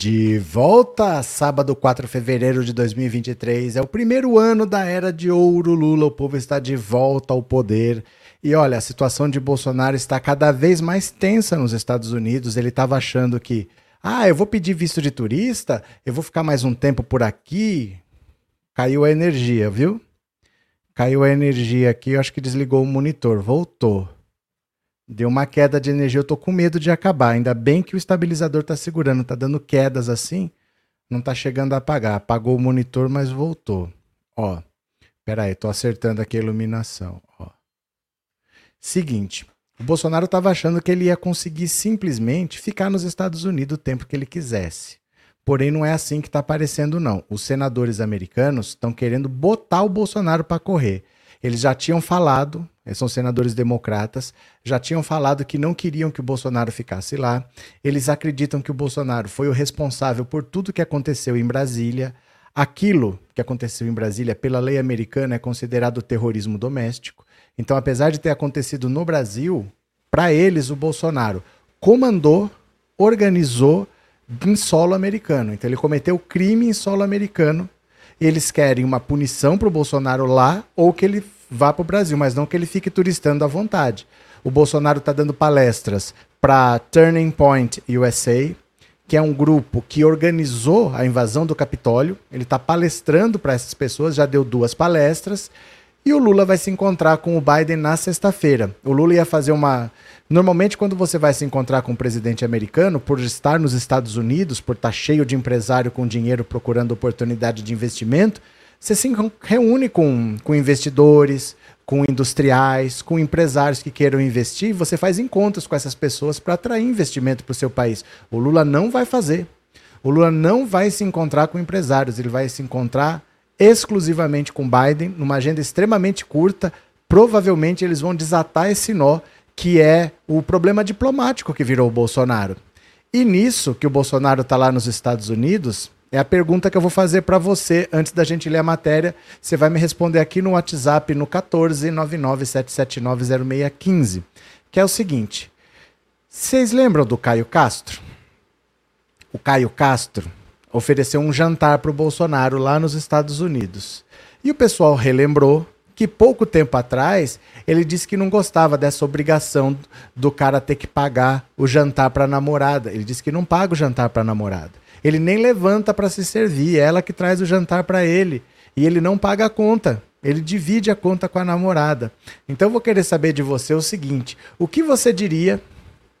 De volta, sábado 4 de fevereiro de 2023. É o primeiro ano da era de ouro Lula. O povo está de volta ao poder. E olha, a situação de Bolsonaro está cada vez mais tensa nos Estados Unidos. Ele estava achando que, ah, eu vou pedir visto de turista, eu vou ficar mais um tempo por aqui. Caiu a energia, viu? Caiu a energia aqui, eu acho que desligou o monitor. Voltou. Deu uma queda de energia, eu tô com medo de acabar. Ainda bem que o estabilizador tá segurando, tá dando quedas assim, não tá chegando a apagar. Apagou o monitor, mas voltou. Ó, pera aí, tô acertando aqui a iluminação. Ó. Seguinte, o Bolsonaro estava achando que ele ia conseguir simplesmente ficar nos Estados Unidos o tempo que ele quisesse. Porém, não é assim que está aparecendo, não. Os senadores americanos estão querendo botar o Bolsonaro para correr. Eles já tinham falado são senadores democratas, já tinham falado que não queriam que o Bolsonaro ficasse lá. Eles acreditam que o Bolsonaro foi o responsável por tudo que aconteceu em Brasília. Aquilo que aconteceu em Brasília, pela lei americana, é considerado terrorismo doméstico. Então, apesar de ter acontecido no Brasil, para eles, o Bolsonaro comandou, organizou em solo americano. Então, ele cometeu crime em solo americano. Eles querem uma punição para o Bolsonaro lá ou que ele vá para o Brasil, mas não que ele fique turistando à vontade. O Bolsonaro está dando palestras para Turning Point USA, que é um grupo que organizou a invasão do Capitólio. Ele está palestrando para essas pessoas, já deu duas palestras. E o Lula vai se encontrar com o Biden na sexta-feira. O Lula ia fazer uma. Normalmente, quando você vai se encontrar com o presidente americano, por estar nos Estados Unidos, por estar cheio de empresário com dinheiro procurando oportunidade de investimento, você se reúne com, com investidores, com industriais, com empresários que queiram investir, você faz encontros com essas pessoas para atrair investimento para o seu país. O Lula não vai fazer. O Lula não vai se encontrar com empresários, ele vai se encontrar exclusivamente com Biden, numa agenda extremamente curta. Provavelmente eles vão desatar esse nó, que é o problema diplomático que virou o Bolsonaro. E nisso que o Bolsonaro está lá nos Estados Unidos, é a pergunta que eu vou fazer para você antes da gente ler a matéria. Você vai me responder aqui no WhatsApp no 14997790615, que é o seguinte: Vocês lembram do Caio Castro? O Caio Castro ofereceu um jantar para o Bolsonaro lá nos Estados Unidos. E o pessoal relembrou que pouco tempo atrás ele disse que não gostava dessa obrigação do cara ter que pagar o jantar para a namorada. Ele disse que não paga o jantar para a namorada. Ele nem levanta para se servir, é ela que traz o jantar para ele. E ele não paga a conta. Ele divide a conta com a namorada. Então eu vou querer saber de você o seguinte: o que você diria?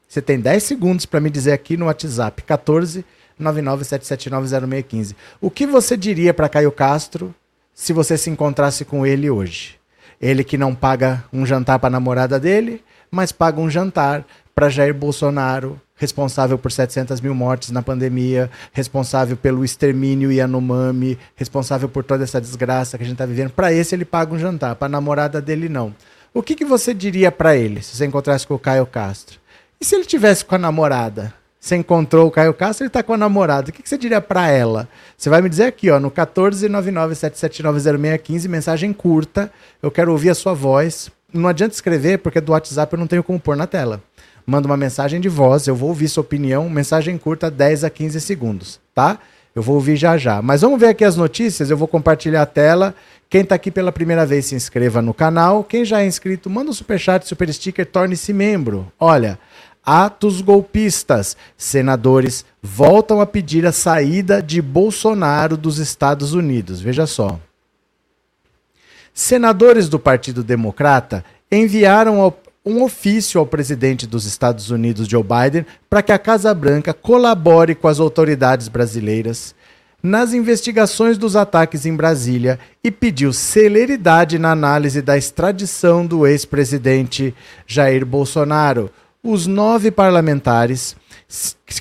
Você tem 10 segundos para me dizer aqui no WhatsApp, 14 997790615. O que você diria para Caio Castro se você se encontrasse com ele hoje? Ele que não paga um jantar para a namorada dele, mas paga um jantar para Jair Bolsonaro, responsável por 700 mil mortes na pandemia, responsável pelo extermínio Yanomami, responsável por toda essa desgraça que a gente está vivendo. Para esse ele paga um jantar, para a namorada dele não. O que, que você diria para ele se você encontrasse com o Caio Castro? E se ele tivesse com a namorada? Você encontrou o Caio Castro, ele está com a namorada. O que, que você diria para ela? Você vai me dizer aqui, ó, no 14997790615, mensagem curta. Eu quero ouvir a sua voz. Não adianta escrever, porque do WhatsApp eu não tenho como pôr na tela manda uma mensagem de voz, eu vou ouvir sua opinião, mensagem curta, 10 a 15 segundos, tá? Eu vou ouvir já já. Mas vamos ver aqui as notícias, eu vou compartilhar a tela. Quem está aqui pela primeira vez, se inscreva no canal. Quem já é inscrito, manda um superchat, super sticker, torne-se membro. Olha, atos golpistas. Senadores voltam a pedir a saída de Bolsonaro dos Estados Unidos. Veja só. Senadores do Partido Democrata enviaram ao, um ofício ao presidente dos Estados Unidos, Joe Biden, para que a Casa Branca colabore com as autoridades brasileiras nas investigações dos ataques em Brasília e pediu celeridade na análise da extradição do ex-presidente Jair Bolsonaro. Os nove parlamentares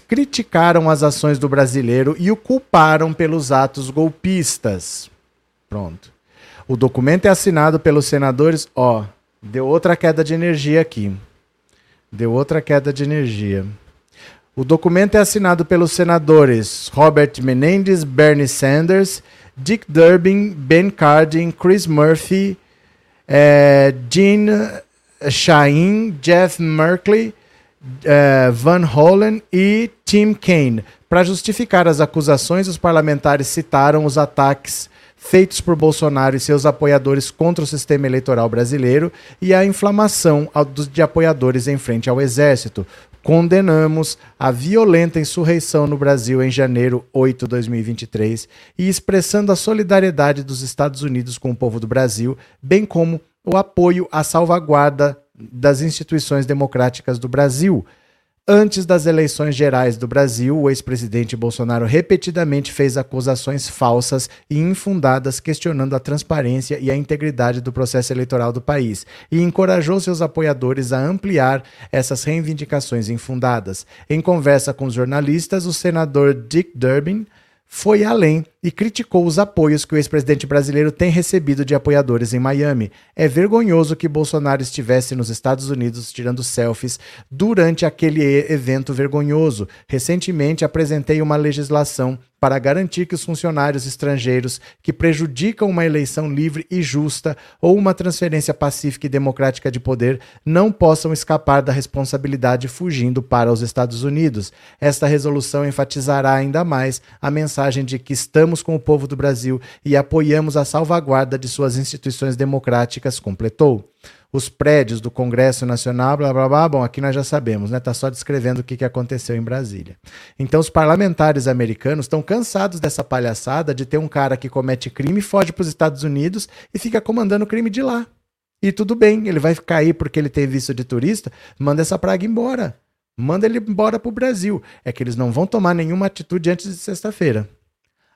criticaram as ações do brasileiro e o culparam pelos atos golpistas. Pronto. O documento é assinado pelos senadores, ó, Deu outra queda de energia aqui. Deu outra queda de energia. O documento é assinado pelos senadores Robert Menendez, Bernie Sanders, Dick Durbin, Ben Cardin, Chris Murphy, eh, Jean Shaheen, Jeff Merkley, eh, Van Hollen e Tim Kaine. Para justificar as acusações, os parlamentares citaram os ataques feitos por Bolsonaro e seus apoiadores contra o sistema eleitoral brasileiro e a inflamação de apoiadores em frente ao Exército. Condenamos a violenta insurreição no Brasil em janeiro 8 de 2023 e expressando a solidariedade dos Estados Unidos com o povo do Brasil, bem como o apoio à salvaguarda das instituições democráticas do Brasil. Antes das eleições gerais do Brasil, o ex-presidente Bolsonaro repetidamente fez acusações falsas e infundadas questionando a transparência e a integridade do processo eleitoral do país e encorajou seus apoiadores a ampliar essas reivindicações infundadas. Em conversa com os jornalistas, o senador Dick Durbin foi além e criticou os apoios que o ex-presidente brasileiro tem recebido de apoiadores em Miami. É vergonhoso que Bolsonaro estivesse nos Estados Unidos tirando selfies durante aquele evento vergonhoso. Recentemente apresentei uma legislação para garantir que os funcionários estrangeiros que prejudicam uma eleição livre e justa ou uma transferência pacífica e democrática de poder não possam escapar da responsabilidade fugindo para os Estados Unidos. Esta resolução enfatizará ainda mais a mensagem de que estamos com o povo do Brasil e apoiamos a salvaguarda de suas instituições democráticas, completou. Os prédios do Congresso Nacional, blá blá blá, bom, aqui nós já sabemos, né? Tá só descrevendo o que, que aconteceu em Brasília. Então, os parlamentares americanos estão cansados dessa palhaçada de ter um cara que comete crime, foge para os Estados Unidos e fica comandando o crime de lá. E tudo bem, ele vai cair porque ele tem visto de turista, manda essa praga embora. Manda ele embora para o Brasil. É que eles não vão tomar nenhuma atitude antes de sexta-feira.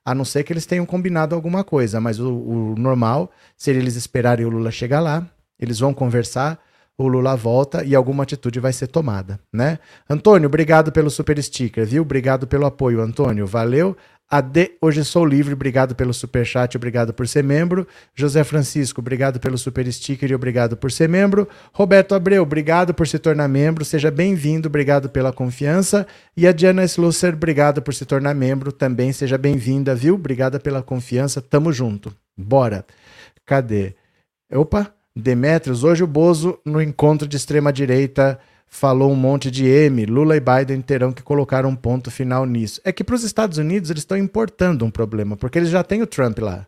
A não ser que eles tenham combinado alguma coisa, mas o, o normal seria eles esperarem o Lula chegar lá, eles vão conversar, o Lula volta e alguma atitude vai ser tomada, né? Antônio, obrigado pelo super sticker, viu? Obrigado pelo apoio, Antônio. Valeu. AD, hoje sou livre, obrigado pelo super chat, obrigado por ser membro. José Francisco, obrigado pelo super sticker e obrigado por ser membro. Roberto Abreu, obrigado por se tornar membro, seja bem-vindo, obrigado pela confiança. E a Diana Slusser, obrigado por se tornar membro, também seja bem-vinda, viu? Obrigada pela confiança, tamo junto. Bora. Cadê? Opa, Demetrios, hoje o Bozo no encontro de extrema direita falou um monte de M, Lula e Biden terão que colocar um ponto final nisso. É que para os Estados Unidos eles estão importando um problema, porque eles já têm o Trump lá.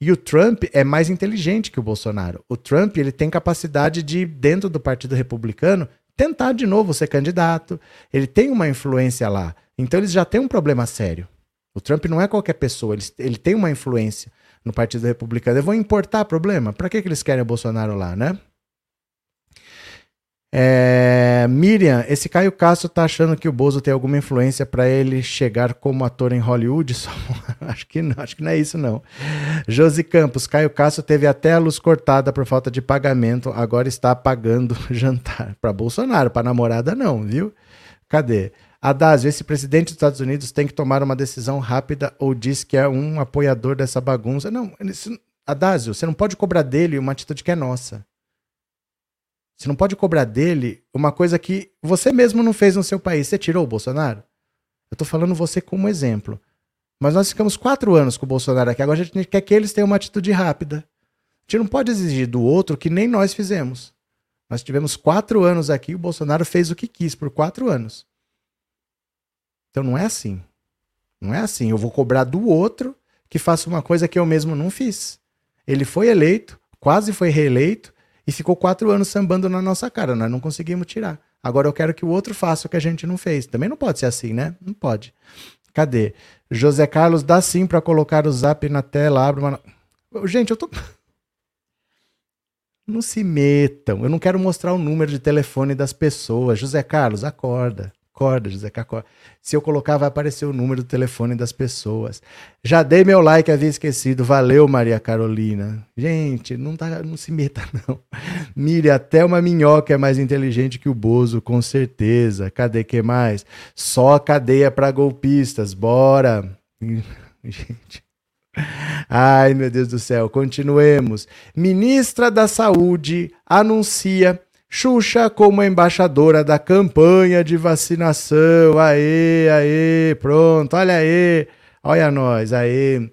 E o Trump é mais inteligente que o Bolsonaro. O Trump ele tem capacidade de, dentro do Partido Republicano, tentar de novo ser candidato. Ele tem uma influência lá. Então eles já têm um problema sério. O Trump não é qualquer pessoa, ele, ele tem uma influência no Partido Republicano. Eu vou importar problema? Para que, que eles querem o Bolsonaro lá, né? É, Miriam, esse Caio Castro tá achando que o Bozo tem alguma influência para ele chegar como ator em Hollywood? Só, acho que não, acho que não é isso não. Josi Campos, Caio Castro teve até a luz cortada por falta de pagamento, agora está pagando jantar para Bolsonaro, para namorada não, viu? Cadê? Adásio, esse presidente dos Estados Unidos tem que tomar uma decisão rápida ou diz que é um apoiador dessa bagunça? Não, Adásio, você não pode cobrar dele uma atitude que é nossa. Você não pode cobrar dele uma coisa que você mesmo não fez no seu país. Você tirou o Bolsonaro? Eu estou falando você como exemplo. Mas nós ficamos quatro anos com o Bolsonaro aqui. Agora a gente quer que eles tenham uma atitude rápida. A gente não pode exigir do outro que nem nós fizemos. Nós tivemos quatro anos aqui, o Bolsonaro fez o que quis por quatro anos. Então não é assim. Não é assim. Eu vou cobrar do outro que faça uma coisa que eu mesmo não fiz. Ele foi eleito, quase foi reeleito, e ficou quatro anos sambando na nossa cara. Nós não conseguimos tirar. Agora eu quero que o outro faça o que a gente não fez. Também não pode ser assim, né? Não pode. Cadê? José Carlos, dá sim para colocar o zap na tela. Abre uma. Gente, eu tô. Não se metam. Eu não quero mostrar o número de telefone das pessoas. José Carlos, acorda. Acorda, José Cacó. Se eu colocar, vai aparecer o número do telefone das pessoas. Já dei meu like, havia esquecido. Valeu, Maria Carolina. Gente, não, tá, não se meta, não. Mire, até uma minhoca é mais inteligente que o Bozo, com certeza. Cadê que mais? Só cadeia para golpistas. Bora. Gente. Ai, meu Deus do céu. Continuemos. Ministra da Saúde anuncia Xuxa como embaixadora da campanha de vacinação. Aê, aê, pronto, olha aí, olha nós, aê.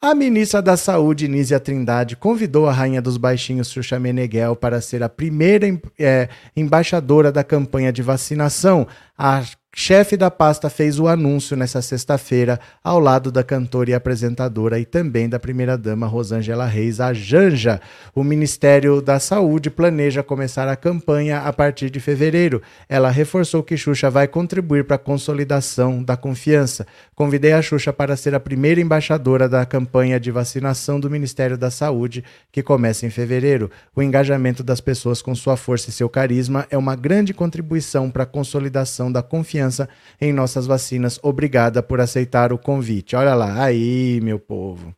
A ministra da Saúde, Nízia Trindade, convidou a rainha dos baixinhos, Xuxa Meneghel, para ser a primeira é, embaixadora da campanha de vacinação. A chefe da pasta fez o anúncio nessa sexta-feira, ao lado da cantora e apresentadora e também da primeira-dama Rosângela Reis, a Janja. O Ministério da Saúde planeja começar a campanha a partir de fevereiro. Ela reforçou que Xuxa vai contribuir para a consolidação da confiança. Convidei a Xuxa para ser a primeira embaixadora da campanha de vacinação do Ministério da Saúde, que começa em fevereiro. O engajamento das pessoas com sua força e seu carisma é uma grande contribuição para a consolidação da confiança em nossas vacinas. Obrigada por aceitar o convite. Olha lá, aí, meu povo.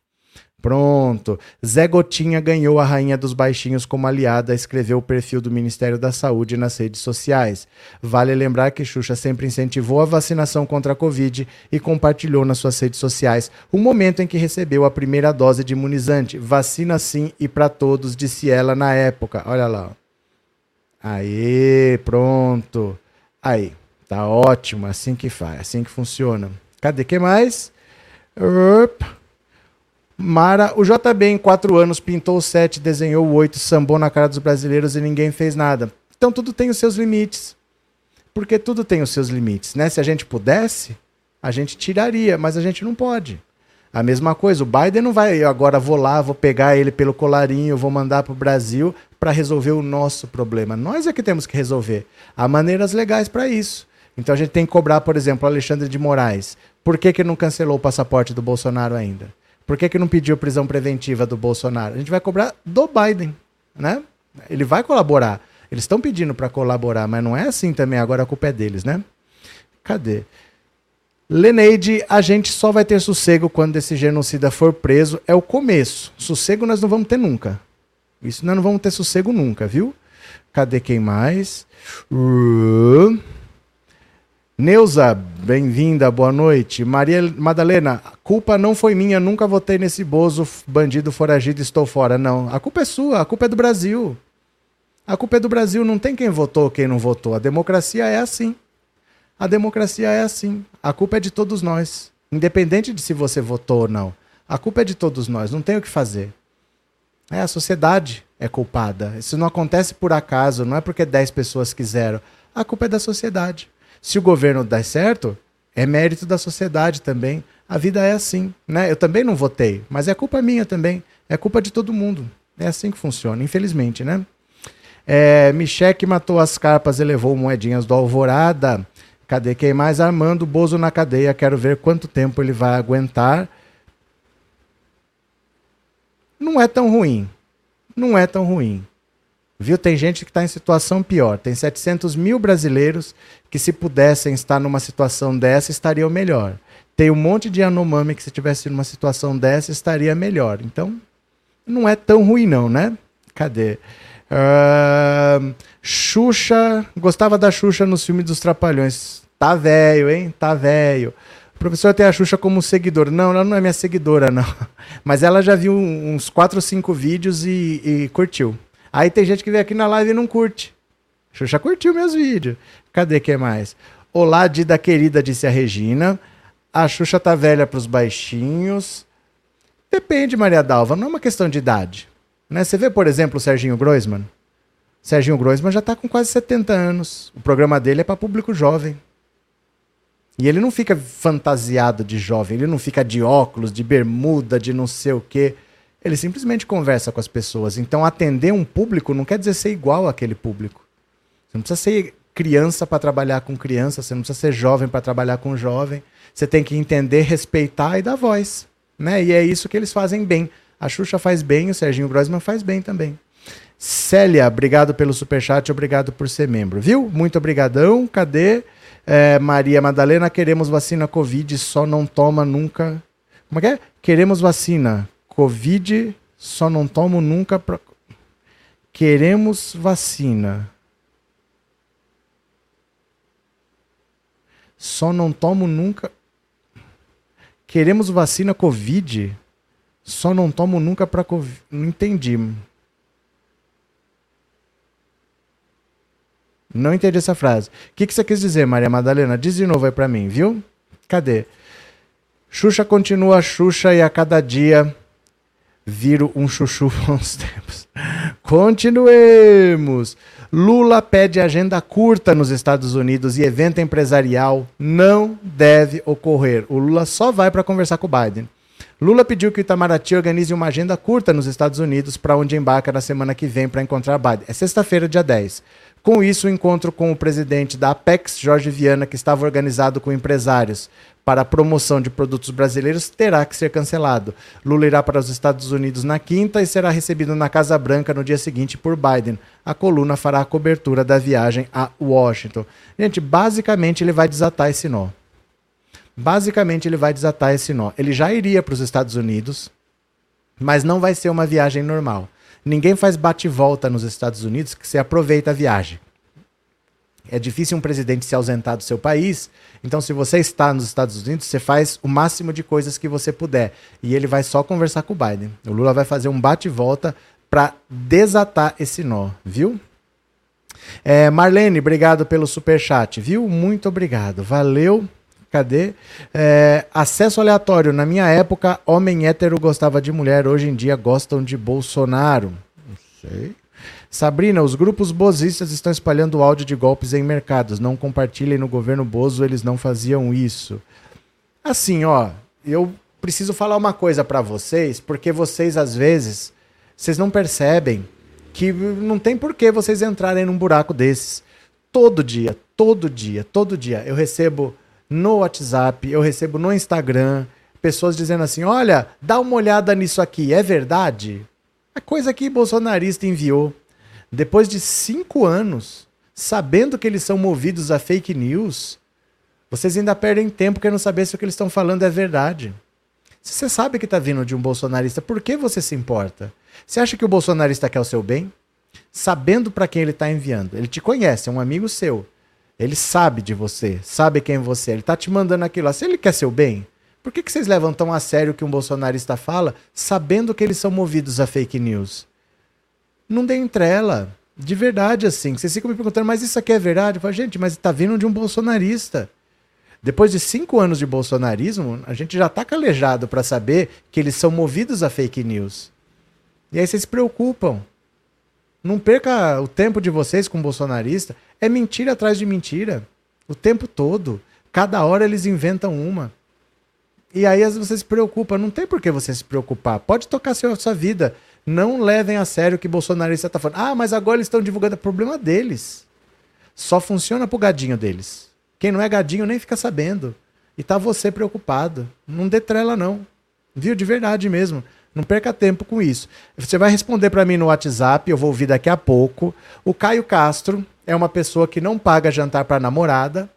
Pronto. Zé Gotinha ganhou a Rainha dos Baixinhos como aliada, escreveu o perfil do Ministério da Saúde nas redes sociais. Vale lembrar que Xuxa sempre incentivou a vacinação contra a Covid e compartilhou nas suas redes sociais o momento em que recebeu a primeira dose de imunizante. Vacina sim e para todos, disse ela na época. Olha lá. Aí, pronto. Aí. Tá ótimo, assim que faz, assim que funciona. Cadê que mais? Mara, o JB em quatro anos pintou o 7, desenhou o 8, sambou na cara dos brasileiros e ninguém fez nada. Então tudo tem os seus limites. Porque tudo tem os seus limites, né? Se a gente pudesse, a gente tiraria, mas a gente não pode. A mesma coisa, o Biden não vai, eu agora vou lá, vou pegar ele pelo colarinho, vou mandar para o Brasil para resolver o nosso problema. Nós é que temos que resolver. Há maneiras legais para isso. Então a gente tem que cobrar, por exemplo, Alexandre de Moraes. Por que, que não cancelou o passaporte do Bolsonaro ainda? Por que, que não pediu prisão preventiva do Bolsonaro? A gente vai cobrar do Biden, né? Ele vai colaborar. Eles estão pedindo para colaborar, mas não é assim também. Agora a culpa é deles, né? Cadê? Leneide, a gente só vai ter sossego quando esse genocida for preso. É o começo. Sossego nós não vamos ter nunca. Isso nós não vamos ter sossego nunca, viu? Cadê quem mais? Uh... Neuza, bem-vinda, boa noite. Maria Madalena, culpa não foi minha, nunca votei nesse bozo bandido foragido, estou fora. Não, a culpa é sua, a culpa é do Brasil. A culpa é do Brasil, não tem quem votou, quem não votou. A democracia é assim. A democracia é assim. A culpa é de todos nós, independente de se você votou ou não. A culpa é de todos nós, não tem o que fazer. É, a sociedade é culpada. Isso não acontece por acaso, não é porque 10 pessoas quiseram. A culpa é da sociedade. Se o governo der certo, é mérito da sociedade também. A vida é assim, né? Eu também não votei, mas é culpa minha também. É culpa de todo mundo. É assim que funciona, infelizmente, né? É, Micheque matou as carpas e levou moedinhas do Alvorada. Cadê quem mais? Armando Bozo na cadeia. Quero ver quanto tempo ele vai aguentar. Não é tão ruim. Não é tão ruim. Viu? Tem gente que está em situação pior. Tem 700 mil brasileiros que, se pudessem estar numa situação dessa, estariam melhor. Tem um monte de Anomami que, se tivesse numa situação dessa, estaria melhor. Então, não é tão ruim, não, né? Cadê? Uh, Xuxa. Gostava da Xuxa nos filmes dos Trapalhões. Tá velho, hein? Tá velho. O professor tem a Xuxa como seguidor. Não, ela não é minha seguidora, não. Mas ela já viu uns 4 ou 5 vídeos e, e curtiu. Aí tem gente que vem aqui na live e não curte. Xuxa curtiu meus vídeos. Cadê que mais? Olá, Dida querida, disse a Regina. A Xuxa tá velha pros baixinhos. Depende, Maria Dalva, não é uma questão de idade. Né? Você vê, por exemplo, o Serginho Groisman. Serginho Groisman já está com quase 70 anos. O programa dele é para público jovem. E ele não fica fantasiado de jovem, ele não fica de óculos, de bermuda, de não sei o quê. Ele simplesmente conversa com as pessoas. Então, atender um público não quer dizer ser igual àquele público. Você não precisa ser criança para trabalhar com criança, você não precisa ser jovem para trabalhar com jovem. Você tem que entender, respeitar e dar voz. Né? E é isso que eles fazem bem. A Xuxa faz bem, o Serginho Grossman faz bem também. Célia, obrigado pelo superchat, obrigado por ser membro, viu? Muito obrigadão. Cadê? É, Maria Madalena, queremos vacina Covid, só não toma nunca. Como é que é? Queremos vacina. Covid só não tomo nunca pra... Queremos vacina. Só não tomo nunca. Queremos vacina Covid. Só não tomo nunca para Covid. Não entendi. Não entendi essa frase. O que, que você quis dizer, Maria Madalena? Diz de novo aí para mim, viu? Cadê? Xuxa continua Xuxa e a cada dia viro um chuchu uns tempos. Continuemos. Lula pede agenda curta nos Estados Unidos e evento empresarial não deve ocorrer. O Lula só vai para conversar com o Biden. Lula pediu que o Itamaraty organize uma agenda curta nos Estados Unidos, para onde embarca na semana que vem para encontrar Biden. É sexta-feira, dia 10. Com isso, o encontro com o presidente da Apex, Jorge Viana, que estava organizado com empresários para a promoção de produtos brasileiros, terá que ser cancelado. Lula irá para os Estados Unidos na quinta e será recebido na Casa Branca no dia seguinte por Biden. A coluna fará a cobertura da viagem a Washington. Gente, basicamente ele vai desatar esse nó. Basicamente ele vai desatar esse nó. Ele já iria para os Estados Unidos, mas não vai ser uma viagem normal. Ninguém faz bate-volta nos Estados Unidos que você aproveita a viagem. É difícil um presidente se ausentar do seu país. Então, se você está nos Estados Unidos, você faz o máximo de coisas que você puder. E ele vai só conversar com o Biden. O Lula vai fazer um bate-volta para desatar esse nó, viu? É, Marlene, obrigado pelo super chat, viu? Muito obrigado. Valeu. Cadê? É, acesso aleatório. Na minha época, homem hétero gostava de mulher. Hoje em dia gostam de Bolsonaro. Não sei. Sabrina, os grupos bozistas estão espalhando áudio de golpes em mercados. Não compartilhem no governo Bozo, eles não faziam isso. Assim, ó, eu preciso falar uma coisa para vocês, porque vocês às vezes vocês não percebem que não tem por que vocês entrarem num buraco desses. Todo dia, todo dia, todo dia eu recebo no WhatsApp, eu recebo no Instagram pessoas dizendo assim: olha, dá uma olhada nisso aqui, é verdade? A coisa que bolsonarista enviou. Depois de cinco anos, sabendo que eles são movidos a fake news, vocês ainda perdem tempo querendo saber se o que eles estão falando é verdade. Se você sabe que está vindo de um bolsonarista, por que você se importa? Você acha que o bolsonarista quer o seu bem? Sabendo para quem ele está enviando. Ele te conhece, é um amigo seu. Ele sabe de você, sabe quem você é. Ele tá te mandando aquilo lá. Se ele quer seu bem, por que, que vocês levam tão a sério o que um bolsonarista fala, sabendo que eles são movidos a fake news? Não dê entrela. De verdade, assim. Vocês ficam me perguntando, mas isso aqui é verdade? Eu falo, gente, mas tá vindo de um bolsonarista. Depois de cinco anos de bolsonarismo, a gente já tá calejado para saber que eles são movidos a fake news. E aí vocês se preocupam. Não perca o tempo de vocês com bolsonarista. É mentira atrás de mentira. O tempo todo. Cada hora eles inventam uma. E aí você se preocupa. Não tem por que você se preocupar. Pode tocar a sua vida. Não levem a sério o que bolsonarista está falando. Ah, mas agora eles estão divulgando. É problema deles. Só funciona pro gadinho deles. Quem não é gadinho nem fica sabendo. E tá você preocupado. Não dê trela, não. Viu? De verdade mesmo. Não perca tempo com isso. Você vai responder para mim no WhatsApp, eu vou ouvir daqui a pouco. O Caio Castro é uma pessoa que não paga jantar para namorada,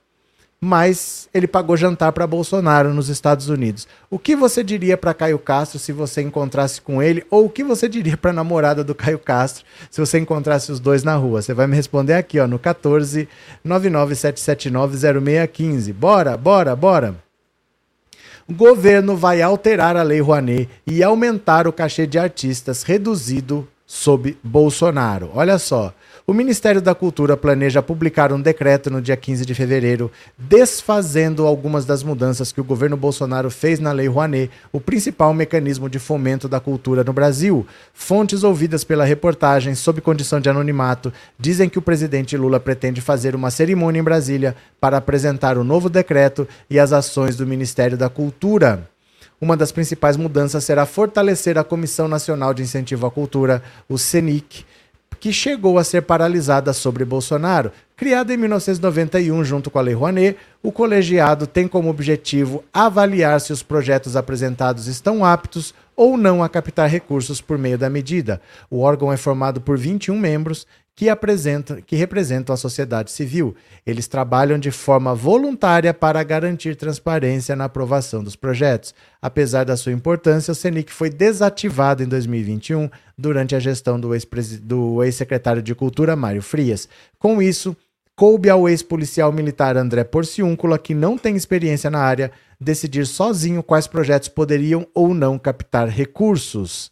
mas ele pagou jantar para Bolsonaro nos Estados Unidos. O que você diria para Caio Castro se você encontrasse com ele? Ou o que você diria para a namorada do Caio Castro se você encontrasse os dois na rua? Você vai me responder aqui, ó, no 14 997790615. Bora, bora, bora. O governo vai alterar a Lei Rouanet e aumentar o cachê de artistas reduzido sob Bolsonaro. Olha só. O Ministério da Cultura planeja publicar um decreto no dia 15 de fevereiro, desfazendo algumas das mudanças que o governo Bolsonaro fez na Lei Rouanet, o principal mecanismo de fomento da cultura no Brasil. Fontes ouvidas pela reportagem, sob condição de anonimato, dizem que o presidente Lula pretende fazer uma cerimônia em Brasília para apresentar o novo decreto e as ações do Ministério da Cultura. Uma das principais mudanças será fortalecer a Comissão Nacional de Incentivo à Cultura, o CENIC, que chegou a ser paralisada sobre Bolsonaro. Criada em 1991 junto com a Lei Rouanet, o colegiado tem como objetivo avaliar se os projetos apresentados estão aptos ou não a captar recursos por meio da medida. O órgão é formado por 21 membros que, apresenta, que representam a sociedade civil. Eles trabalham de forma voluntária para garantir transparência na aprovação dos projetos. Apesar da sua importância, o CENIC foi desativado em 2021 durante a gestão do ex-secretário de Cultura, Mário Frias. Com isso, coube ao ex-policial militar André Porciúncula, que não tem experiência na área, decidir sozinho quais projetos poderiam ou não captar recursos.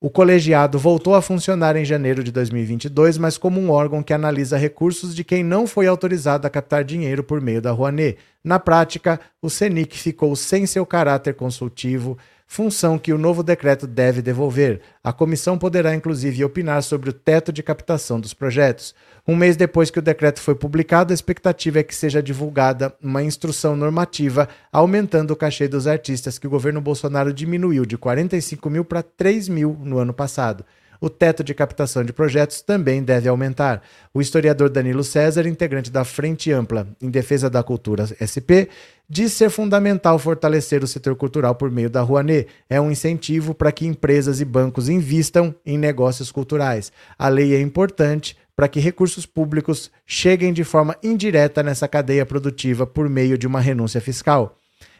O colegiado voltou a funcionar em janeiro de 2022, mas como um órgão que analisa recursos de quem não foi autorizado a captar dinheiro por meio da Rouanet. Na prática, o CENIC ficou sem seu caráter consultivo, função que o novo decreto deve devolver. A comissão poderá, inclusive, opinar sobre o teto de captação dos projetos. Um mês depois que o decreto foi publicado, a expectativa é que seja divulgada uma instrução normativa aumentando o cachê dos artistas que o governo Bolsonaro diminuiu de 45 mil para 3 mil no ano passado o teto de captação de projetos também deve aumentar. O historiador Danilo César, integrante da Frente Ampla em Defesa da Cultura SP, diz ser fundamental fortalecer o setor cultural por meio da Rouanet. É um incentivo para que empresas e bancos invistam em negócios culturais. A lei é importante para que recursos públicos cheguem de forma indireta nessa cadeia produtiva por meio de uma renúncia fiscal.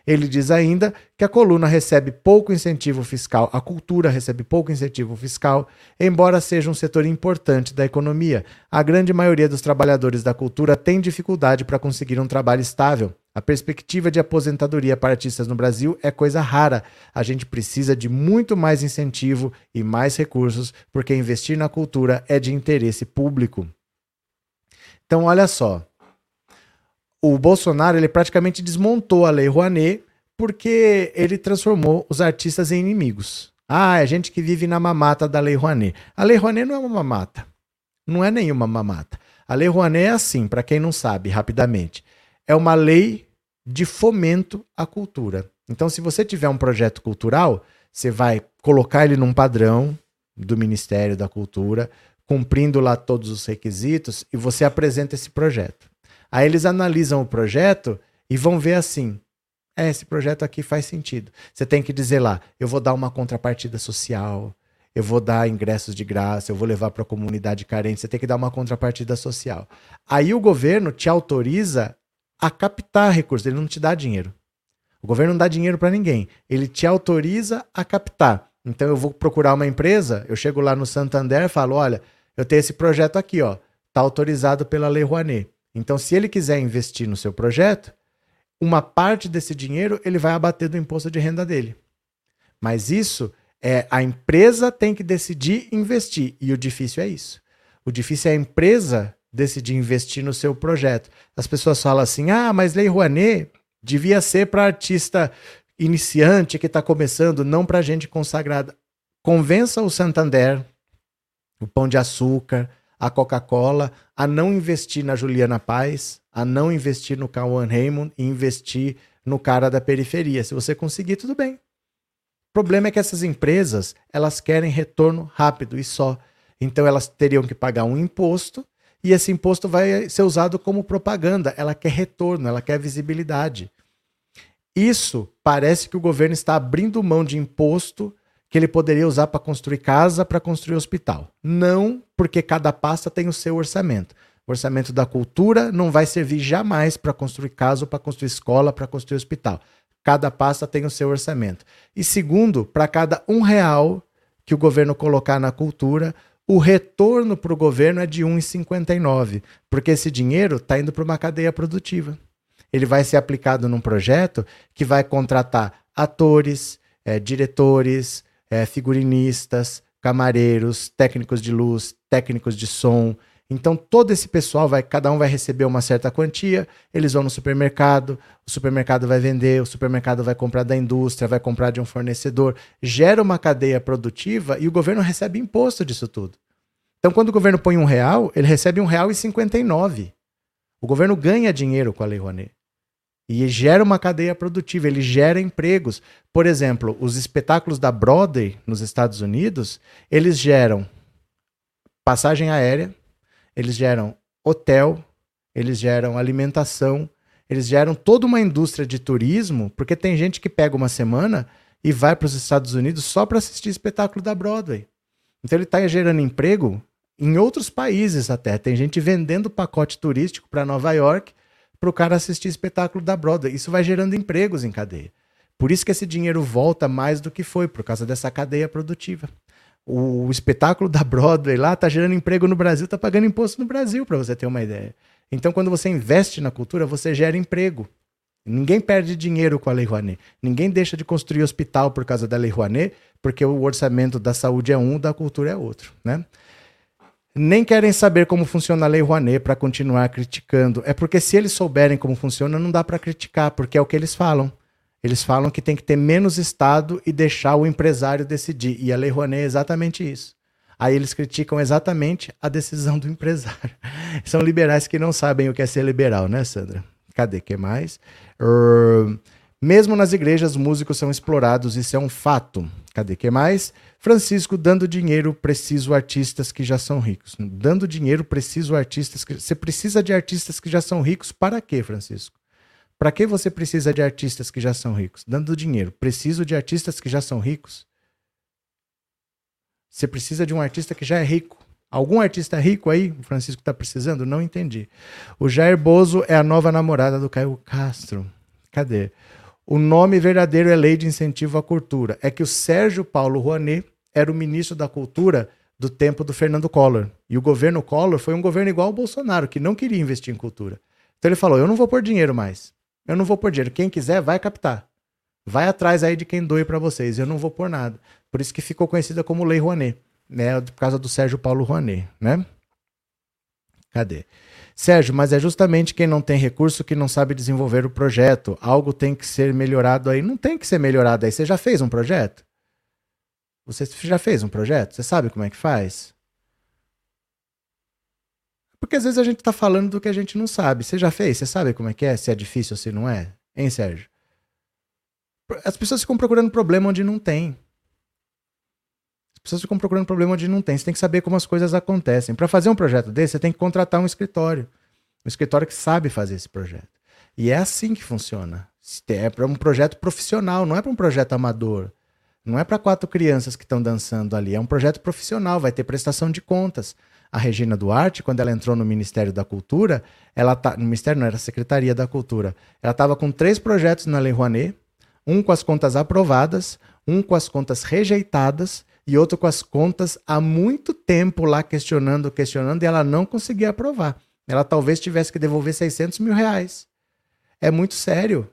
Ele diz ainda que a coluna recebe pouco incentivo fiscal, a cultura recebe pouco incentivo fiscal, embora seja um setor importante da economia. A grande maioria dos trabalhadores da cultura tem dificuldade para conseguir um trabalho estável. A perspectiva de aposentadoria para artistas no Brasil é coisa rara. A gente precisa de muito mais incentivo e mais recursos, porque investir na cultura é de interesse público. Então, olha só o Bolsonaro ele praticamente desmontou a Lei Rouanet porque ele transformou os artistas em inimigos. Ah, é gente que vive na mamata da Lei Rouanet. A Lei Rouanet não é uma mamata. Não é nenhuma mamata. A Lei Rouanet é assim, para quem não sabe, rapidamente. É uma lei de fomento à cultura. Então, se você tiver um projeto cultural, você vai colocar ele num padrão do Ministério da Cultura, cumprindo lá todos os requisitos, e você apresenta esse projeto. Aí eles analisam o projeto e vão ver assim: é, esse projeto aqui faz sentido. Você tem que dizer lá: eu vou dar uma contrapartida social, eu vou dar ingressos de graça, eu vou levar para a comunidade carente. Você tem que dar uma contrapartida social. Aí o governo te autoriza a captar recursos, ele não te dá dinheiro. O governo não dá dinheiro para ninguém, ele te autoriza a captar. Então eu vou procurar uma empresa, eu chego lá no Santander e falo: olha, eu tenho esse projeto aqui, ó, tá autorizado pela Lei Rouanet. Então, se ele quiser investir no seu projeto, uma parte desse dinheiro ele vai abater do imposto de renda dele. Mas isso é a empresa tem que decidir investir e o difícil é isso. O difícil é a empresa decidir investir no seu projeto. As pessoas falam assim: "Ah, mas Lei Rouanet devia ser para artista iniciante que está começando, não para gente consagrada". Convença o Santander, o Pão de Açúcar, a Coca-Cola a não investir na Juliana Paz, a não investir no Cauan Raymond e investir no cara da periferia. Se você conseguir, tudo bem. O problema é que essas empresas, elas querem retorno rápido e só. Então elas teriam que pagar um imposto e esse imposto vai ser usado como propaganda. Ela quer retorno, ela quer visibilidade. Isso parece que o governo está abrindo mão de imposto que ele poderia usar para construir casa, para construir hospital. Não, porque cada pasta tem o seu orçamento. O orçamento da cultura não vai servir jamais para construir casa, para construir escola, para construir hospital. Cada pasta tem o seu orçamento. E segundo, para cada um real que o governo colocar na cultura, o retorno para o governo é de 1,59, porque esse dinheiro está indo para uma cadeia produtiva. Ele vai ser aplicado num projeto que vai contratar atores, é, diretores, é, figurinistas, camareiros, técnicos de luz, técnicos de som. Então todo esse pessoal vai, cada um vai receber uma certa quantia, eles vão no supermercado, o supermercado vai vender, o supermercado vai comprar da indústria, vai comprar de um fornecedor, gera uma cadeia produtiva e o governo recebe imposto disso tudo. Então quando o governo põe um real, ele recebe um real e cinquenta e nove. O governo ganha dinheiro com a Lei Rouanet. E gera uma cadeia produtiva, ele gera empregos. Por exemplo, os espetáculos da Broadway nos Estados Unidos, eles geram passagem aérea, eles geram hotel, eles geram alimentação, eles geram toda uma indústria de turismo, porque tem gente que pega uma semana e vai para os Estados Unidos só para assistir espetáculo da Broadway. Então ele está gerando emprego em outros países até. Tem gente vendendo pacote turístico para Nova York para o cara assistir espetáculo da Broadway. Isso vai gerando empregos em cadeia. Por isso que esse dinheiro volta mais do que foi, por causa dessa cadeia produtiva. O, espetáculo da Broadway lá está gerando emprego no Brasil, está pagando imposto no Brasil, para você ter uma ideia. Então, quando você investe na cultura, você gera emprego. Ninguém perde dinheiro com a Lei Rouanet. Ninguém deixa de construir hospital por causa da Lei Rouanet, porque o orçamento da saúde é um, da cultura é outro, né? nem querem saber como funciona a Lei Rouanet para continuar criticando. É porque se eles souberem como funciona, não dá para criticar, porque é o que eles falam. Eles falam que tem que ter menos Estado e deixar o empresário decidir. E a Lei Rouanet é exatamente isso. Aí eles criticam exatamente a decisão do empresário. São liberais que não sabem o que é ser liberal, né, Sandra? Cadê que mais? Uh, mesmo nas igrejas, músicos são explorados, isso é um fato. Cadê que mais? Francisco, dando dinheiro, preciso artistas que já são ricos. Dando dinheiro, preciso artistas que. Você precisa de artistas que já são ricos para quê, Francisco? Para que você precisa de artistas que já são ricos? Dando dinheiro. Preciso de artistas que já são ricos? Você precisa de um artista que já é rico. Algum artista rico aí, o Francisco está precisando? Não entendi. O Jair Bozo é a nova namorada do Caio Castro. Cadê? O nome verdadeiro é Lei de Incentivo à Cultura. É que o Sérgio Paulo Rouanet era o ministro da Cultura do tempo do Fernando Collor. E o governo Collor foi um governo igual ao Bolsonaro, que não queria investir em cultura. Então ele falou: eu não vou pôr dinheiro mais. Eu não vou pôr dinheiro. Quem quiser, vai captar. Vai atrás aí de quem doe para vocês. Eu não vou pôr nada. Por isso que ficou conhecida como Lei Rouanet, né? Por causa do Sérgio Paulo Rouanet, né? Cadê? Sérgio, mas é justamente quem não tem recurso que não sabe desenvolver o projeto. Algo tem que ser melhorado aí. Não tem que ser melhorado aí. Você já fez um projeto? Você já fez um projeto? Você sabe como é que faz? Porque às vezes a gente está falando do que a gente não sabe. Você já fez? Você sabe como é que é? Se é difícil ou se não é? Hein, Sérgio? As pessoas ficam procurando problema onde não tem. As pessoas ficam procurando problema onde não tem. Você tem que saber como as coisas acontecem. Para fazer um projeto desse, você tem que contratar um escritório. Um escritório que sabe fazer esse projeto. E é assim que funciona. É para um projeto profissional, não é para um projeto amador. Não é para quatro crianças que estão dançando ali. É um projeto profissional, vai ter prestação de contas. A Regina Duarte, quando ela entrou no Ministério da Cultura, ela tá, no Ministério não era Secretaria da Cultura. Ela estava com três projetos na Lei Rouanet, um com as contas aprovadas, um com as contas rejeitadas e outro com as contas há muito tempo lá questionando, questionando, e ela não conseguia aprovar. Ela talvez tivesse que devolver 600 mil reais. É muito sério.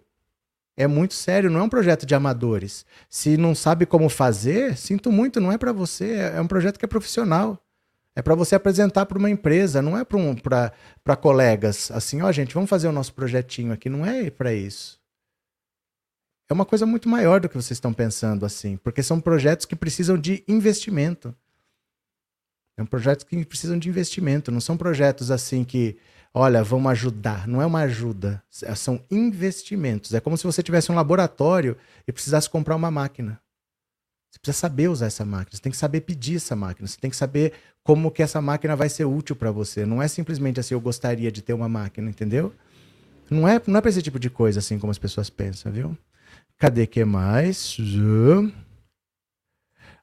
É muito sério, não é um projeto de amadores. Se não sabe como fazer, sinto muito, não é para você, é um projeto que é profissional. É para você apresentar para uma empresa, não é para um, colegas. Assim, ó, gente, vamos fazer o nosso projetinho aqui. Não é para isso é uma coisa muito maior do que vocês estão pensando assim, porque são projetos que precisam de investimento. São projetos que precisam de investimento, não são projetos assim que, olha, vamos ajudar. Não é uma ajuda, são investimentos. É como se você tivesse um laboratório e precisasse comprar uma máquina. Você precisa saber usar essa máquina, você tem que saber pedir essa máquina, você tem que saber como que essa máquina vai ser útil para você. Não é simplesmente assim, eu gostaria de ter uma máquina, entendeu? Não é, não é para esse tipo de coisa assim como as pessoas pensam, viu? Cadê que mais?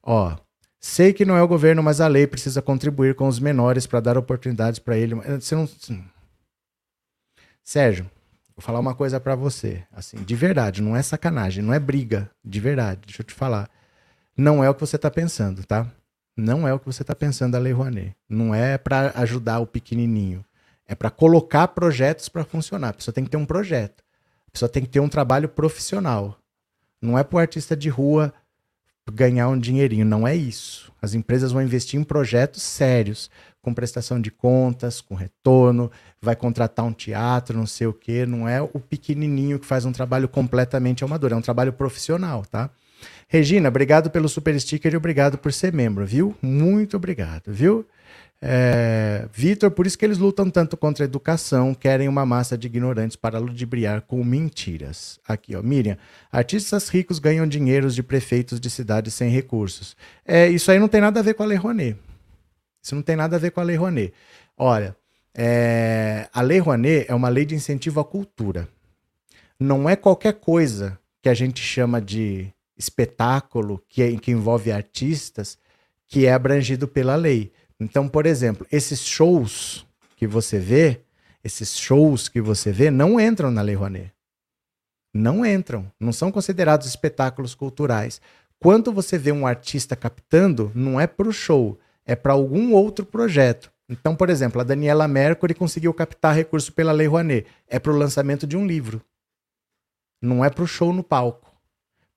Ó, sei que não é o governo, mas a lei precisa contribuir com os menores para dar oportunidades para ele. Você não Sérgio, vou falar uma coisa para você, assim, de verdade, não é sacanagem, não é briga, de verdade. Deixa eu te falar. Não é o que você está pensando, tá? Não é o que você está pensando a Lei Rouanet. Não é para ajudar o pequenininho. É para colocar projetos para funcionar. A pessoa tem que ter um projeto. A pessoa tem que ter um trabalho profissional. Não é para o artista de rua ganhar um dinheirinho, não é isso. As empresas vão investir em projetos sérios, com prestação de contas, com retorno, vai contratar um teatro, não sei o quê. Não é o pequenininho que faz um trabalho completamente amador, é um trabalho profissional, tá? Regina, obrigado pelo super sticker e obrigado por ser membro, viu? Muito obrigado, viu? É, Vitor, por isso que eles lutam tanto contra a educação, querem uma massa de ignorantes para ludibriar com mentiras. Aqui, ó, Miriam. Artistas ricos ganham dinheiros de prefeitos de cidades sem recursos. É, isso aí não tem nada a ver com a Lei Rouanet. Isso não tem nada a ver com a Lei Rouanet. Olha, é, a Lei Rouanet é uma lei de incentivo à cultura. Não é qualquer coisa que a gente chama de espetáculo, que, é, que envolve artistas, que é abrangido pela lei. Então, por exemplo, esses shows que você vê, esses shows que você vê, não entram na Lei Rouanet. Não entram. Não são considerados espetáculos culturais. Quando você vê um artista captando, não é para o show, é para algum outro projeto. Então, por exemplo, a Daniela Mercury conseguiu captar recurso pela Lei Rouanet. É para o lançamento de um livro. Não é para o show no palco.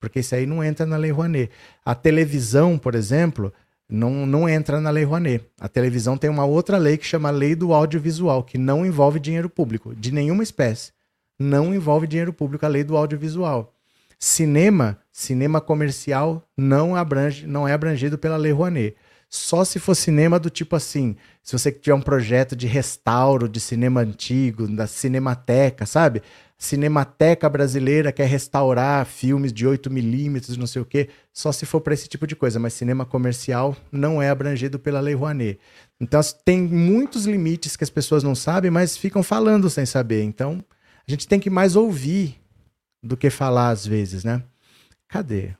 Porque isso aí não entra na Lei Rouanet. A televisão, por exemplo, não, não entra na Lei Rouanet. A televisão tem uma outra lei que chama Lei do Audiovisual, que não envolve dinheiro público, de nenhuma espécie. Não envolve dinheiro público a Lei do Audiovisual. Cinema, cinema comercial não abrange, não é abrangido pela Lei Rouanet. Só se for cinema do tipo assim, se você tiver um projeto de restauro de cinema antigo, da Cinemateca, sabe? Cinemateca brasileira quer restaurar filmes de 8 milímetros, não sei o quê, só se for para esse tipo de coisa, mas cinema comercial não é abrangido pela Lei Rouanet. Então tem muitos limites que as pessoas não sabem, mas ficam falando sem saber. Então a gente tem que mais ouvir do que falar às vezes, né? Cadê?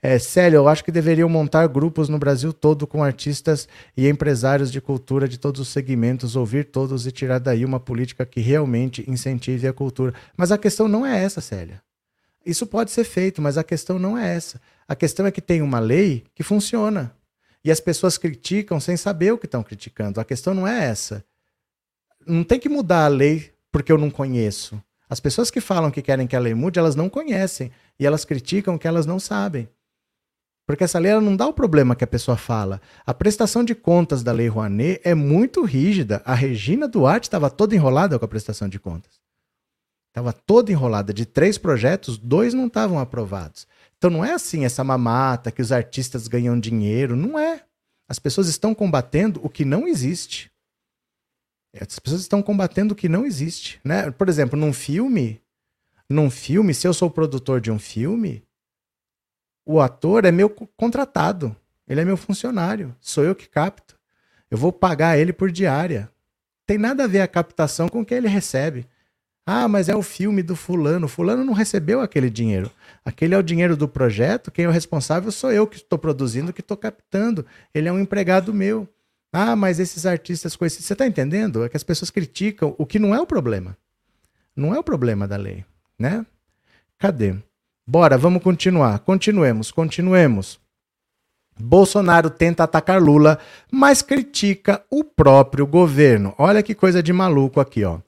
É, Célio, eu acho que deveriam montar grupos no Brasil todo com artistas e empresários de cultura de todos os segmentos, ouvir todos e tirar daí uma política que realmente incentive a cultura. Mas a questão não é essa, Célia. Isso pode ser feito, mas a questão não é essa. A questão é que tem uma lei que funciona. E as pessoas criticam sem saber o que estão criticando. A questão não é essa. Não tem que mudar a lei porque eu não conheço. As pessoas que falam que querem que a lei mude, elas não conhecem. E elas criticam que elas não sabem. Porque essa lei não dá o problema que a pessoa fala. A prestação de contas da Lei Rouanet é muito rígida. A Regina Duarte estava toda enrolada com a prestação de contas. Estava toda enrolada. De três projetos, dois não estavam aprovados. Então não é assim essa mamata que os artistas ganham dinheiro. Não é. As pessoas estão combatendo o que não existe. As pessoas estão combatendo o que não existe. Né? Por exemplo, num filme, num filme, se eu sou produtor de um filme, o ator é meu contratado, ele é meu funcionário, sou eu que capto. Eu vou pagar ele por diária. Tem nada a ver a captação com o que ele recebe. Ah, mas é o filme do fulano. Fulano não recebeu aquele dinheiro. Aquele é o dinheiro do projeto. Quem é o responsável sou eu que estou produzindo, que estou captando. Ele é um empregado meu. Ah, mas esses artistas conhecidos. Você está entendendo? É que as pessoas criticam o que não é o problema. Não é o problema da lei, né? Cadê? Bora, vamos continuar. Continuemos, continuemos. Bolsonaro tenta atacar Lula, mas critica o próprio governo. Olha que coisa de maluco aqui, ó.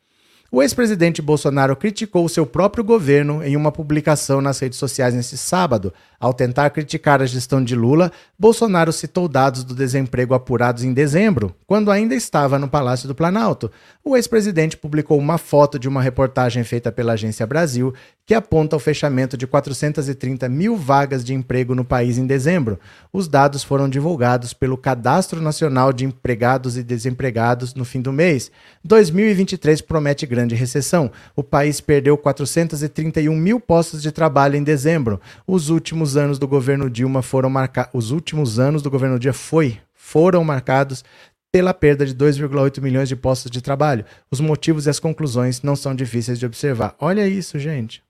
O ex-presidente Bolsonaro criticou seu próprio governo em uma publicação nas redes sociais nesse sábado. Ao tentar criticar a gestão de Lula, Bolsonaro citou dados do desemprego apurados em dezembro, quando ainda estava no Palácio do Planalto. O ex-presidente publicou uma foto de uma reportagem feita pela Agência Brasil que aponta o fechamento de 430 mil vagas de emprego no país em dezembro. Os dados foram divulgados pelo Cadastro Nacional de Empregados e Desempregados no fim do mês. 2023 promete grande recessão. O país perdeu 431 mil postos de trabalho em dezembro. Os últimos anos do governo Dilma foram marcados. Os últimos anos do governo Dilma foi foram marcados pela perda de 2,8 milhões de postos de trabalho. Os motivos e as conclusões não são difíceis de observar. Olha isso, gente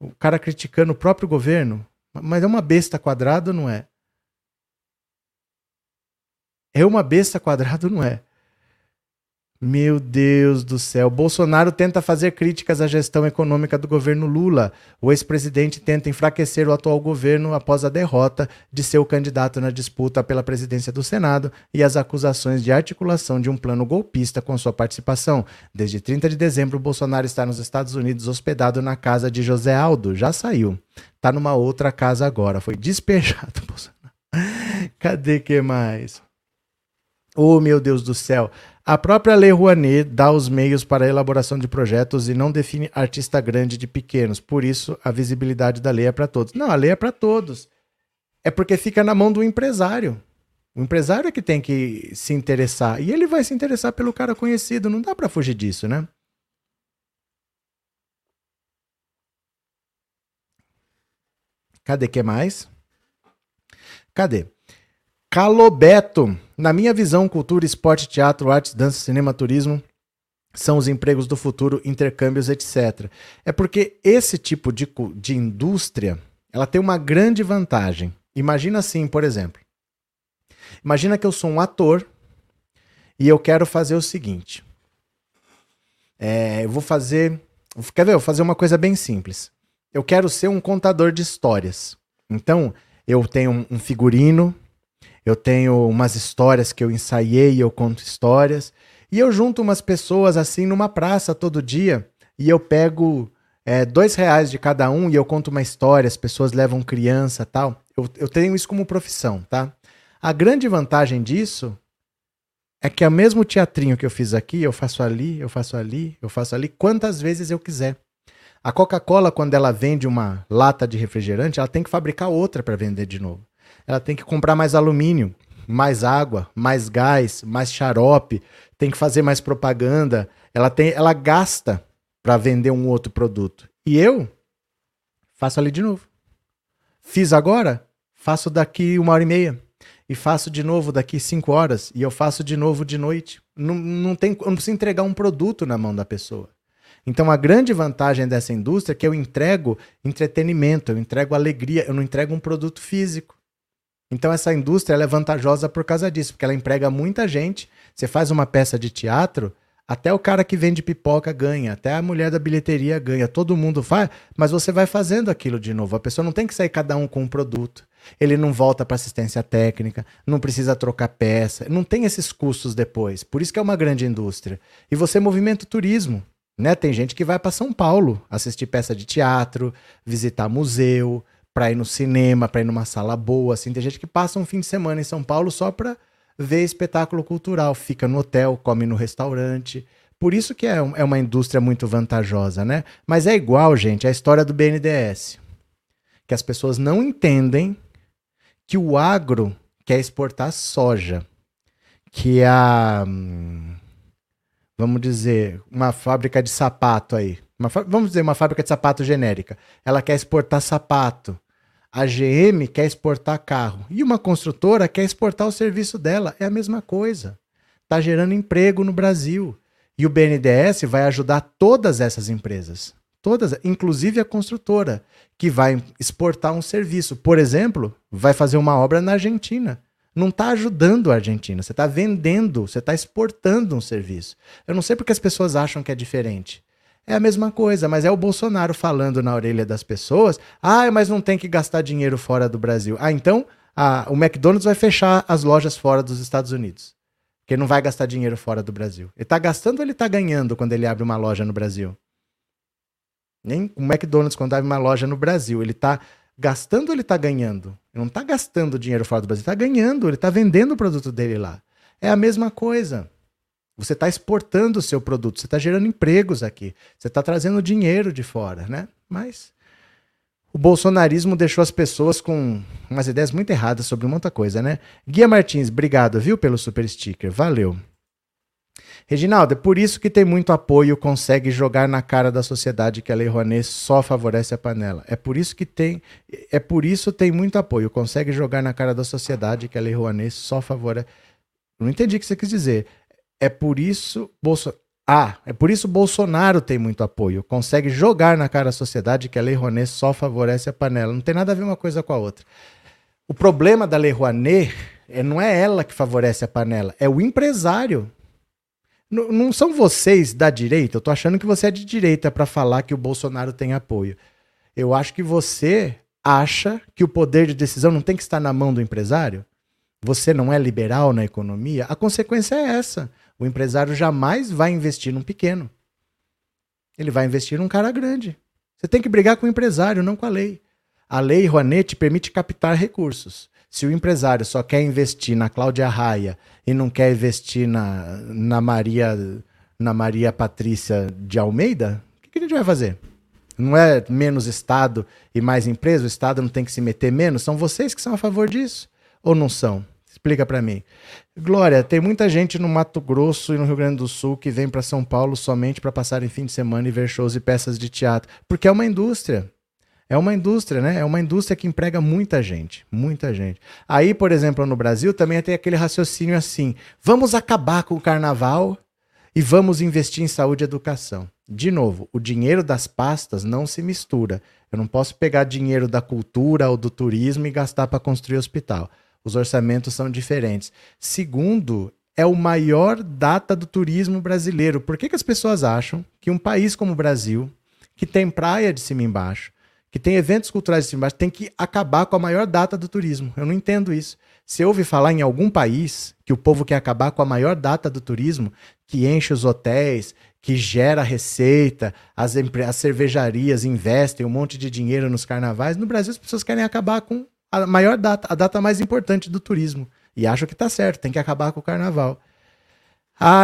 o cara criticando o próprio governo, mas é uma besta quadrada não é? É uma besta quadrada não é? Meu Deus do céu. Bolsonaro tenta fazer críticas à gestão econômica do governo Lula. O ex-presidente tenta enfraquecer o atual governo após a derrota de seu candidato na disputa pela presidência do Senado e as acusações de articulação de um plano golpista com sua participação. Desde 30 de dezembro, Bolsonaro está nos Estados Unidos hospedado na casa de José Aldo. Já saiu. Está numa outra casa agora. Foi despejado, Bolsonaro. Cadê que mais? Oh, meu Deus do céu. A própria Lei Rouanet dá os meios para a elaboração de projetos e não define artista grande de pequenos. Por isso, a visibilidade da lei é para todos. Não, a lei é para todos. É porque fica na mão do empresário. O empresário é que tem que se interessar. E ele vai se interessar pelo cara conhecido. Não dá para fugir disso, né? Cadê que mais? Cadê? Calobeto. Na minha visão, cultura, esporte, teatro, artes, dança, cinema, turismo são os empregos do futuro, intercâmbios, etc. É porque esse tipo de, de indústria ela tem uma grande vantagem. Imagina assim, por exemplo. Imagina que eu sou um ator e eu quero fazer o seguinte. É, eu vou fazer. Quer ver? Eu vou fazer uma coisa bem simples. Eu quero ser um contador de histórias. Então, eu tenho um figurino, eu tenho umas histórias que eu ensaiei, eu conto histórias. E eu junto umas pessoas assim numa praça todo dia e eu pego é, dois reais de cada um e eu conto uma história, as pessoas levam criança tal. Eu, eu tenho isso como profissão, tá? A grande vantagem disso é que é o mesmo teatrinho que eu fiz aqui, eu faço ali, eu faço ali, eu faço ali, quantas vezes eu quiser. A Coca-Cola, quando ela vende uma lata de refrigerante, ela tem que fabricar outra para vender de novo. Ela tem que comprar mais alumínio, mais água, mais gás, mais xarope, tem que fazer mais propaganda. Ela tem, ela gasta para vender um outro produto. E eu faço ali de novo. Fiz agora, faço daqui uma hora e meia. E faço de novo daqui cinco horas. E eu faço de novo de noite. Não, não, tem, eu não preciso entregar um produto na mão da pessoa. Então a grande vantagem dessa indústria é que eu entrego entretenimento, eu entrego alegria, eu não entrego um produto físico. Então essa indústria é vantajosa por causa disso, porque ela emprega muita gente. Você faz uma peça de teatro, até o cara que vende pipoca ganha, até a mulher da bilheteria ganha, todo mundo faz, mas você vai fazendo aquilo de novo. A pessoa não tem que sair cada um com um produto. Ele não volta para assistência técnica, não precisa trocar peça, não tem esses custos depois. Por isso que é uma grande indústria. E você movimenta o turismo. Né? Tem gente que vai para São Paulo assistir peça de teatro, visitar museu, para ir no cinema, para ir numa sala boa, assim. Tem gente que passa um fim de semana em São Paulo só para ver espetáculo cultural, fica no hotel, come no restaurante. Por isso que é, é uma indústria muito vantajosa, né? Mas é igual, gente, a história do BNDES. Que as pessoas não entendem que o agro quer exportar soja. Que a. Hum, vamos dizer, uma fábrica de sapato aí. Uma, vamos dizer, uma fábrica de sapato genérica. Ela quer exportar sapato. A GM quer exportar carro. E uma construtora quer exportar o serviço dela. É a mesma coisa. Está gerando emprego no Brasil. E o BNDES vai ajudar todas essas empresas. Todas, inclusive a construtora, que vai exportar um serviço. Por exemplo, vai fazer uma obra na Argentina não está ajudando a Argentina, você está vendendo, você está exportando um serviço. Eu não sei porque as pessoas acham que é diferente. É a mesma coisa, mas é o Bolsonaro falando na orelha das pessoas: ah, mas não tem que gastar dinheiro fora do Brasil. Ah, então a, o McDonald's vai fechar as lojas fora dos Estados Unidos. Porque não vai gastar dinheiro fora do Brasil. Ele está gastando ou ele está ganhando quando ele abre uma loja no Brasil? Nem o McDonald's, quando abre uma loja no Brasil, ele está gastando ou ele está ganhando? Ele não está gastando dinheiro fora do Brasil, está ganhando, ele está vendendo o produto dele lá. É a mesma coisa. Você está exportando o seu produto, você está gerando empregos aqui, você está trazendo dinheiro de fora, né? Mas o bolsonarismo deixou as pessoas com umas ideias muito erradas sobre muita coisa, né? Guia Martins, obrigado, viu, pelo super sticker. Valeu. Reginaldo, é por isso que tem muito apoio, consegue jogar na cara da sociedade que a Lei Rouanet só favorece a panela. É por isso que tem, é por isso tem muito apoio, consegue jogar na cara da sociedade que a Lei Rouanet só favorece. Não entendi o que você quis dizer. É por isso Bolso... Ah, é por isso Bolsonaro tem muito apoio, consegue jogar na cara da sociedade que a Lei Rouanet só favorece a panela. Não tem nada a ver uma coisa com a outra. O problema da Lei Rouanet é, não é ela que favorece a panela, é o empresário N não são vocês da direita? Eu tô achando que você é de direita para falar que o Bolsonaro tem apoio. Eu acho que você acha que o poder de decisão não tem que estar na mão do empresário? Você não é liberal na economia? A consequência é essa. O empresário jamais vai investir num pequeno. Ele vai investir num cara grande. Você tem que brigar com o empresário, não com a lei. A lei Rouanet permite captar recursos. Se o empresário só quer investir na Cláudia Raia e não quer investir na, na Maria na Maria Patrícia de Almeida, o que, a gente vai fazer? Não é menos Estado e mais empresa? O Estado não tem que se meter menos? São vocês que são a favor disso? Ou não são? Explica para mim. Glória, tem muita gente no Mato Grosso e no Rio Grande do Sul que vem para São Paulo somente para passar em fim de semana e ver shows e peças de teatro, porque é uma indústria. É uma indústria, né? É uma indústria que emprega muita gente, muita gente. Aí, por exemplo, no Brasil também tem aquele raciocínio assim: vamos acabar com o carnaval e vamos investir em saúde e educação. De novo, o dinheiro das pastas não se mistura. Eu não posso pegar dinheiro da cultura ou do turismo e gastar para construir hospital. Os orçamentos são diferentes. Segundo, é o maior data do turismo brasileiro. Por que, que as pessoas acham que um país como o Brasil, que tem praia de cima e embaixo, que tem eventos culturais de cima embaixo, tem que acabar com a maior data do turismo. Eu não entendo isso. Se ouve falar em algum país que o povo quer acabar com a maior data do turismo, que enche os hotéis, que gera receita, as, as cervejarias investem um monte de dinheiro nos carnavais, no Brasil as pessoas querem acabar com a maior data, a data mais importante do turismo. E acho que está certo, tem que acabar com o carnaval.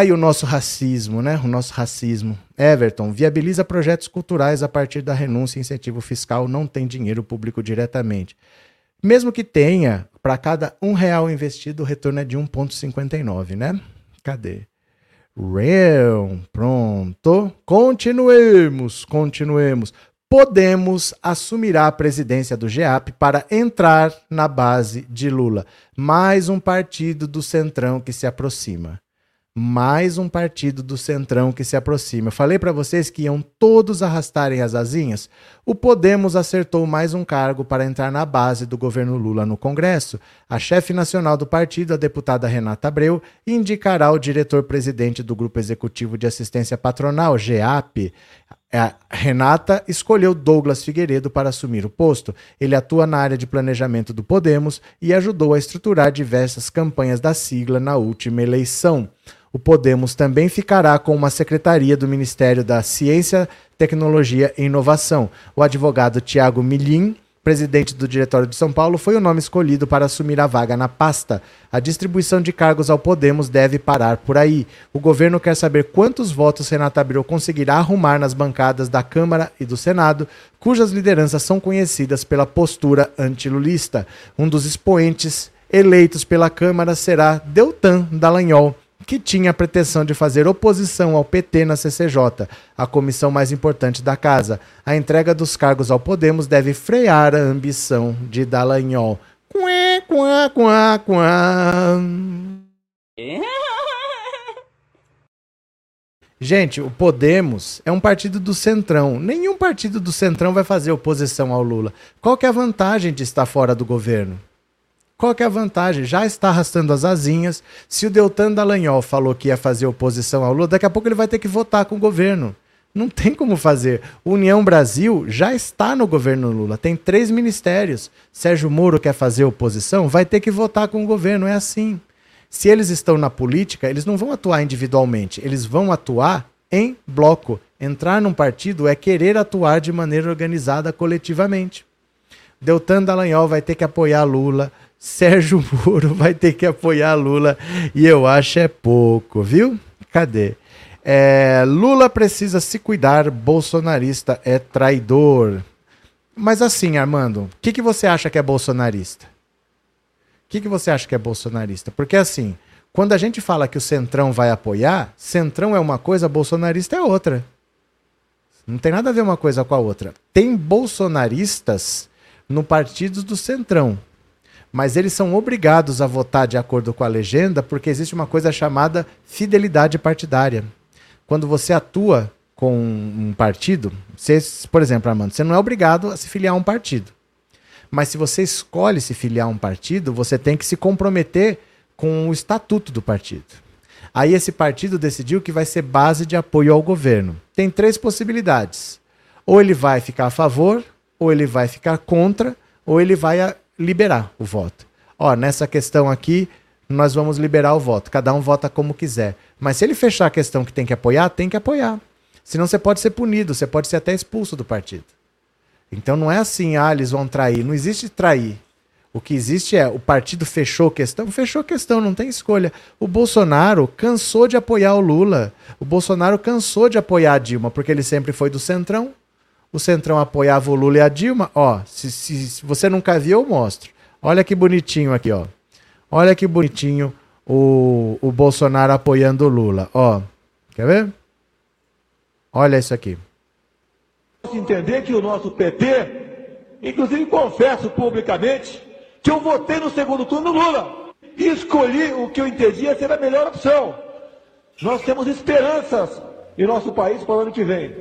E o nosso racismo, né? O nosso racismo. Everton, viabiliza projetos culturais a partir da renúncia e incentivo fiscal, não tem dinheiro público diretamente. Mesmo que tenha, para cada um real investido, o retorno é de 1,59, né? Cadê? Real, pronto. Continuemos, continuemos. Podemos assumirá a presidência do GEAP para entrar na base de Lula. Mais um partido do Centrão que se aproxima mais um partido do Centrão que se aproxima. Eu falei para vocês que iam todos arrastarem as asinhas. O Podemos acertou mais um cargo para entrar na base do governo Lula no Congresso. A chefe nacional do partido, a deputada Renata Abreu, indicará o diretor-presidente do Grupo Executivo de Assistência Patronal, GEAP. A Renata escolheu Douglas Figueiredo para assumir o posto. Ele atua na área de planejamento do Podemos e ajudou a estruturar diversas campanhas da sigla na última eleição. O Podemos também ficará com uma secretaria do Ministério da Ciência, Tecnologia e Inovação. O advogado Tiago Milim, presidente do Diretório de São Paulo, foi o nome escolhido para assumir a vaga na pasta. A distribuição de cargos ao Podemos deve parar por aí. O governo quer saber quantos votos Renata Abreu conseguirá arrumar nas bancadas da Câmara e do Senado, cujas lideranças são conhecidas pela postura antilulista. Um dos expoentes eleitos pela Câmara será Deltan Dallagnol que tinha a pretensão de fazer oposição ao PT na CCJ, a comissão mais importante da casa. A entrega dos cargos ao Podemos deve frear a ambição de Dallagnol. Quá, quá, quá, quá. Gente, o Podemos é um partido do Centrão. Nenhum partido do Centrão vai fazer oposição ao Lula. Qual é a vantagem de estar fora do governo? Qual que é a vantagem? Já está arrastando as asinhas. Se o Deltan Dallagnol falou que ia fazer oposição ao Lula, daqui a pouco ele vai ter que votar com o governo. Não tem como fazer. União Brasil já está no governo Lula. Tem três ministérios. Sérgio Moro quer fazer oposição, vai ter que votar com o governo. É assim. Se eles estão na política, eles não vão atuar individualmente. Eles vão atuar em bloco. Entrar num partido é querer atuar de maneira organizada coletivamente. Deltan Dallagnol vai ter que apoiar Lula. Sérgio Moro vai ter que apoiar Lula e eu acho é pouco, viu? Cadê? É, Lula precisa se cuidar, bolsonarista é traidor. Mas assim, Armando, o que, que você acha que é bolsonarista? O que, que você acha que é bolsonarista? Porque assim, quando a gente fala que o Centrão vai apoiar, Centrão é uma coisa, bolsonarista é outra. Não tem nada a ver uma coisa com a outra. Tem bolsonaristas no partido do Centrão mas eles são obrigados a votar de acordo com a legenda porque existe uma coisa chamada fidelidade partidária. Quando você atua com um partido, você, por exemplo, Armando, você não é obrigado a se filiar a um partido. Mas se você escolhe se filiar a um partido, você tem que se comprometer com o estatuto do partido. Aí esse partido decidiu que vai ser base de apoio ao governo. Tem três possibilidades. Ou ele vai ficar a favor, ou ele vai ficar contra, ou ele vai liberar o voto. Ó, nessa questão aqui, nós vamos liberar o voto. Cada um vota como quiser. Mas se ele fechar a questão que tem que apoiar, tem que apoiar. Senão você pode ser punido, você pode ser até expulso do partido. Então não é assim, ah, eles vão trair. Não existe trair. O que existe é o partido fechou questão, fechou questão, não tem escolha. O Bolsonaro cansou de apoiar o Lula. O Bolsonaro cansou de apoiar a Dilma, porque ele sempre foi do centrão o Centrão apoiava o Lula e a Dilma, ó, se, se, se, você nunca viu, eu mostro. Olha que bonitinho aqui, ó. Olha que bonitinho o, o Bolsonaro apoiando o Lula, ó. Quer ver? Olha isso aqui. Entender que o nosso PT, inclusive confesso publicamente, que eu votei no segundo turno no Lula e escolhi o que eu entendia ser a melhor opção. Nós temos esperanças em nosso país para o ano que vem.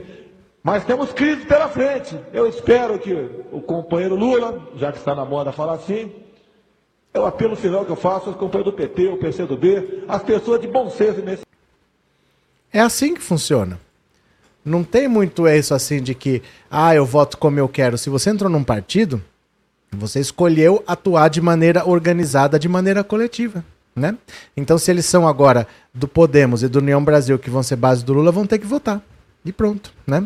Mas temos crise pela frente. Eu espero que o companheiro Lula, já que está na moda falar assim, é o apelo final que eu faço aos companheiros do PT, o PCdoB, as pessoas de bom senso nesse. É assim que funciona. Não tem muito isso assim de que, ah, eu voto como eu quero. Se você entrou num partido, você escolheu atuar de maneira organizada, de maneira coletiva. Né? Então, se eles são agora do Podemos e do União Brasil, que vão ser base do Lula, vão ter que votar. E pronto, né?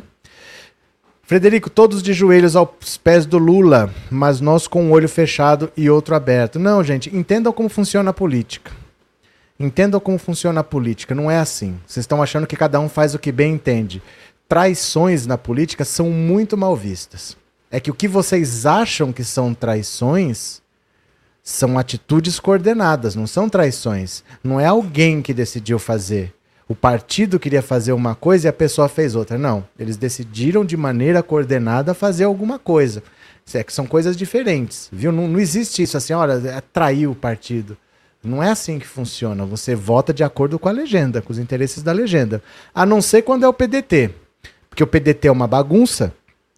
Frederico, todos de joelhos aos pés do Lula, mas nós com um olho fechado e outro aberto. Não, gente, entendam como funciona a política. Entendam como funciona a política. Não é assim. Vocês estão achando que cada um faz o que bem entende. Traições na política são muito mal vistas. É que o que vocês acham que são traições são atitudes coordenadas, não são traições. Não é alguém que decidiu fazer. O partido queria fazer uma coisa e a pessoa fez outra. Não. Eles decidiram de maneira coordenada fazer alguma coisa. É que são coisas diferentes, viu? Não, não existe isso assim, olha, é trair o partido. Não é assim que funciona. Você vota de acordo com a legenda, com os interesses da legenda. A não ser quando é o PDT. Porque o PDT é uma bagunça.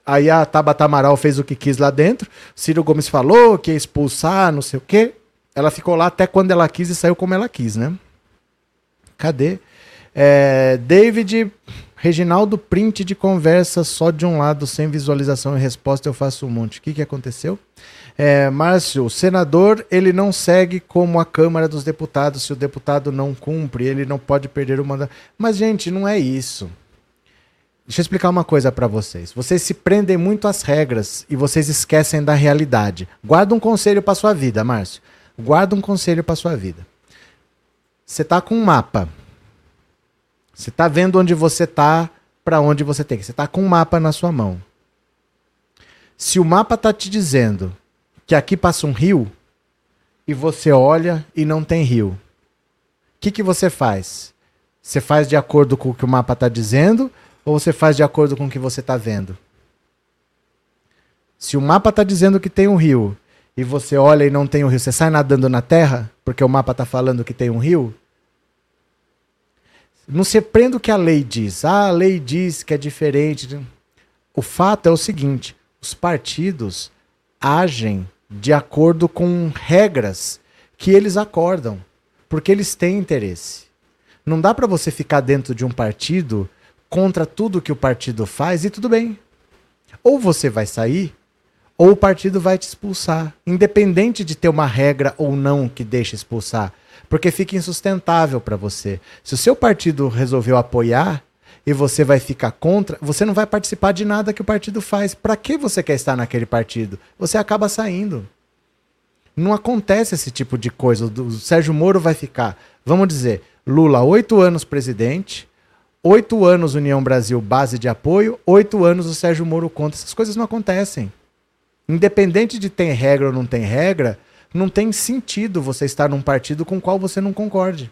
Aí a Tabata Amaral fez o que quis lá dentro. Ciro Gomes falou que ia expulsar, não sei o quê. Ela ficou lá até quando ela quis e saiu como ela quis, né? Cadê? É, David, Reginaldo, print de conversa só de um lado, sem visualização e resposta, eu faço um monte. O que, que aconteceu? É, Márcio, o senador ele não segue como a Câmara dos Deputados. Se o deputado não cumpre, ele não pode perder o mandato. Mas, gente, não é isso. Deixa eu explicar uma coisa para vocês. Vocês se prendem muito às regras e vocês esquecem da realidade. Guarda um conselho para sua vida, Márcio. Guarda um conselho para sua vida. Você tá com um mapa. Você tá vendo onde você tá, para onde você tem que. Você tá com um mapa na sua mão. Se o mapa tá te dizendo que aqui passa um rio e você olha e não tem rio. O que, que você faz? Você faz de acordo com o que o mapa está dizendo ou você faz de acordo com o que você está vendo? Se o mapa está dizendo que tem um rio e você olha e não tem um rio, você sai nadando na terra porque o mapa está falando que tem um rio? Não se prenda o que a lei diz. Ah, a lei diz que é diferente. O fato é o seguinte: os partidos agem de acordo com regras que eles acordam, porque eles têm interesse. Não dá para você ficar dentro de um partido contra tudo que o partido faz e tudo bem. Ou você vai sair, ou o partido vai te expulsar, independente de ter uma regra ou não que deixe expulsar, porque fica insustentável para você. Se o seu partido resolveu apoiar, e você vai ficar contra, você não vai participar de nada que o partido faz. Para que você quer estar naquele partido? Você acaba saindo. Não acontece esse tipo de coisa. O Sérgio Moro vai ficar, vamos dizer, Lula, oito anos presidente, oito anos União Brasil base de apoio, oito anos o Sérgio Moro contra. Essas coisas não acontecem. Independente de ter regra ou não tem regra, não tem sentido você estar num partido com o qual você não concorde.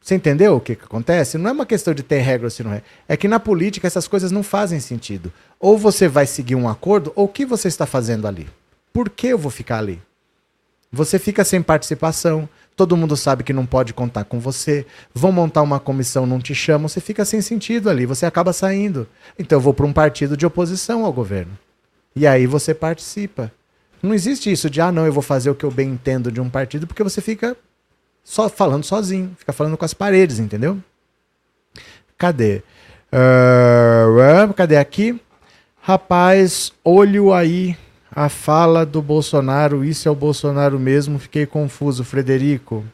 Você entendeu o que, que acontece? Não é uma questão de ter regra ou se não é. É que na política essas coisas não fazem sentido. Ou você vai seguir um acordo, ou o que você está fazendo ali? Por que eu vou ficar ali? Você fica sem participação, todo mundo sabe que não pode contar com você, vão montar uma comissão, não te chamam, você fica sem sentido ali, você acaba saindo. Então eu vou para um partido de oposição ao governo. E aí você participa. Não existe isso de, ah, não, eu vou fazer o que eu bem entendo de um partido, porque você fica só falando sozinho, fica falando com as paredes, entendeu? Cadê? Uh, cadê aqui? Rapaz, olho aí a fala do Bolsonaro, isso é o Bolsonaro mesmo, fiquei confuso, Frederico.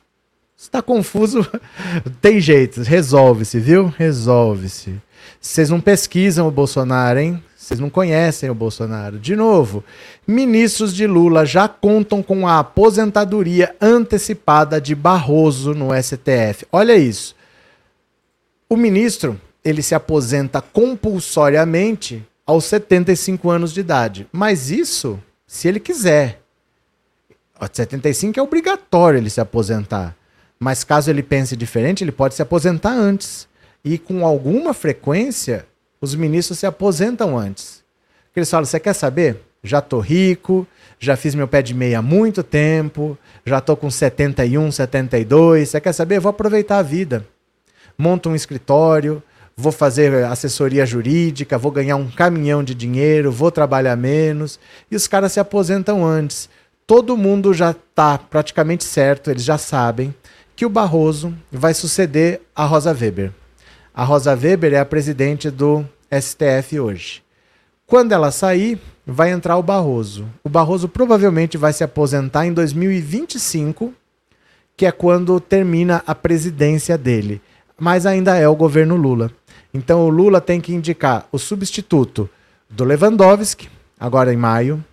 Está confuso? Tem jeito, resolve-se, viu? Resolve-se. Vocês não pesquisam o Bolsonaro, hein? Vocês não conhecem o Bolsonaro. De novo, ministros de Lula já contam com a aposentadoria antecipada de Barroso no STF. Olha isso. O ministro, ele se aposenta compulsoriamente aos 75 anos de idade. Mas isso, se ele quiser. 75 é obrigatório ele se aposentar. Mas caso ele pense diferente, ele pode se aposentar antes. E com alguma frequência, os ministros se aposentam antes. Eles falam: você quer saber? Já tô rico, já fiz meu pé de meia há muito tempo, já tô com 71, 72. Você quer saber? vou aproveitar a vida. Monto um escritório, vou fazer assessoria jurídica, vou ganhar um caminhão de dinheiro, vou trabalhar menos. E os caras se aposentam antes. Todo mundo já está praticamente certo, eles já sabem que o Barroso vai suceder a Rosa Weber. A Rosa Weber é a presidente do STF hoje. Quando ela sair, vai entrar o Barroso. O Barroso provavelmente vai se aposentar em 2025, que é quando termina a presidência dele. Mas ainda é o governo Lula. Então o Lula tem que indicar o substituto do Lewandowski, agora em maio,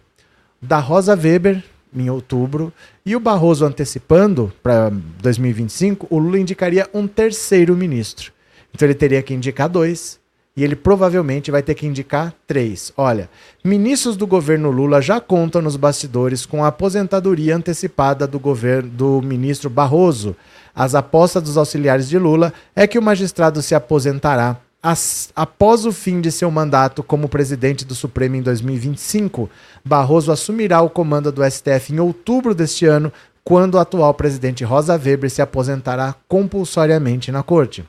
da Rosa Weber em outubro, e o Barroso antecipando para 2025, o Lula indicaria um terceiro ministro. Então ele teria que indicar dois, e ele provavelmente vai ter que indicar três. Olha, ministros do governo Lula já contam nos bastidores com a aposentadoria antecipada do governo do ministro Barroso. As apostas dos auxiliares de Lula é que o magistrado se aposentará as, após o fim de seu mandato como presidente do Supremo em 2025. Barroso assumirá o comando do STF em outubro deste ano, quando o atual presidente Rosa Weber se aposentará compulsoriamente na corte.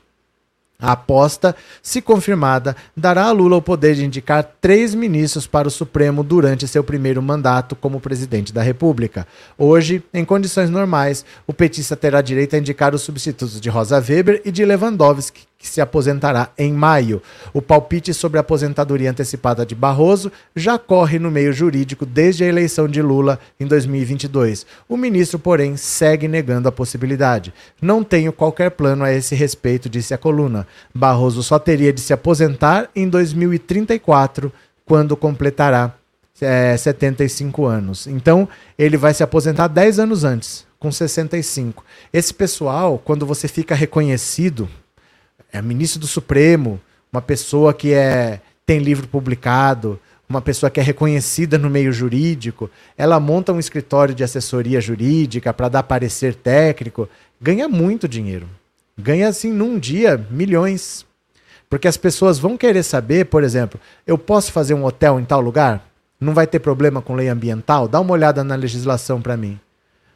A aposta, se confirmada, dará a Lula o poder de indicar três ministros para o Supremo durante seu primeiro mandato como presidente da República. Hoje, em condições normais, o petista terá direito a indicar os substitutos de Rosa Weber e de Lewandowski, que se aposentará em maio. O palpite sobre a aposentadoria antecipada de Barroso já corre no meio jurídico desde a eleição de Lula em 2022. O ministro, porém, segue negando a possibilidade. Não tenho qualquer plano a esse respeito, disse a coluna. Barroso só teria de se aposentar em 2034, quando completará é, 75 anos. Então, ele vai se aposentar 10 anos antes, com 65. Esse pessoal, quando você fica reconhecido é ministro do Supremo, uma pessoa que é, tem livro publicado, uma pessoa que é reconhecida no meio jurídico, ela monta um escritório de assessoria jurídica para dar parecer técnico, ganha muito dinheiro. Ganha assim num dia milhões. Porque as pessoas vão querer saber, por exemplo, eu posso fazer um hotel em tal lugar? Não vai ter problema com lei ambiental? Dá uma olhada na legislação para mim.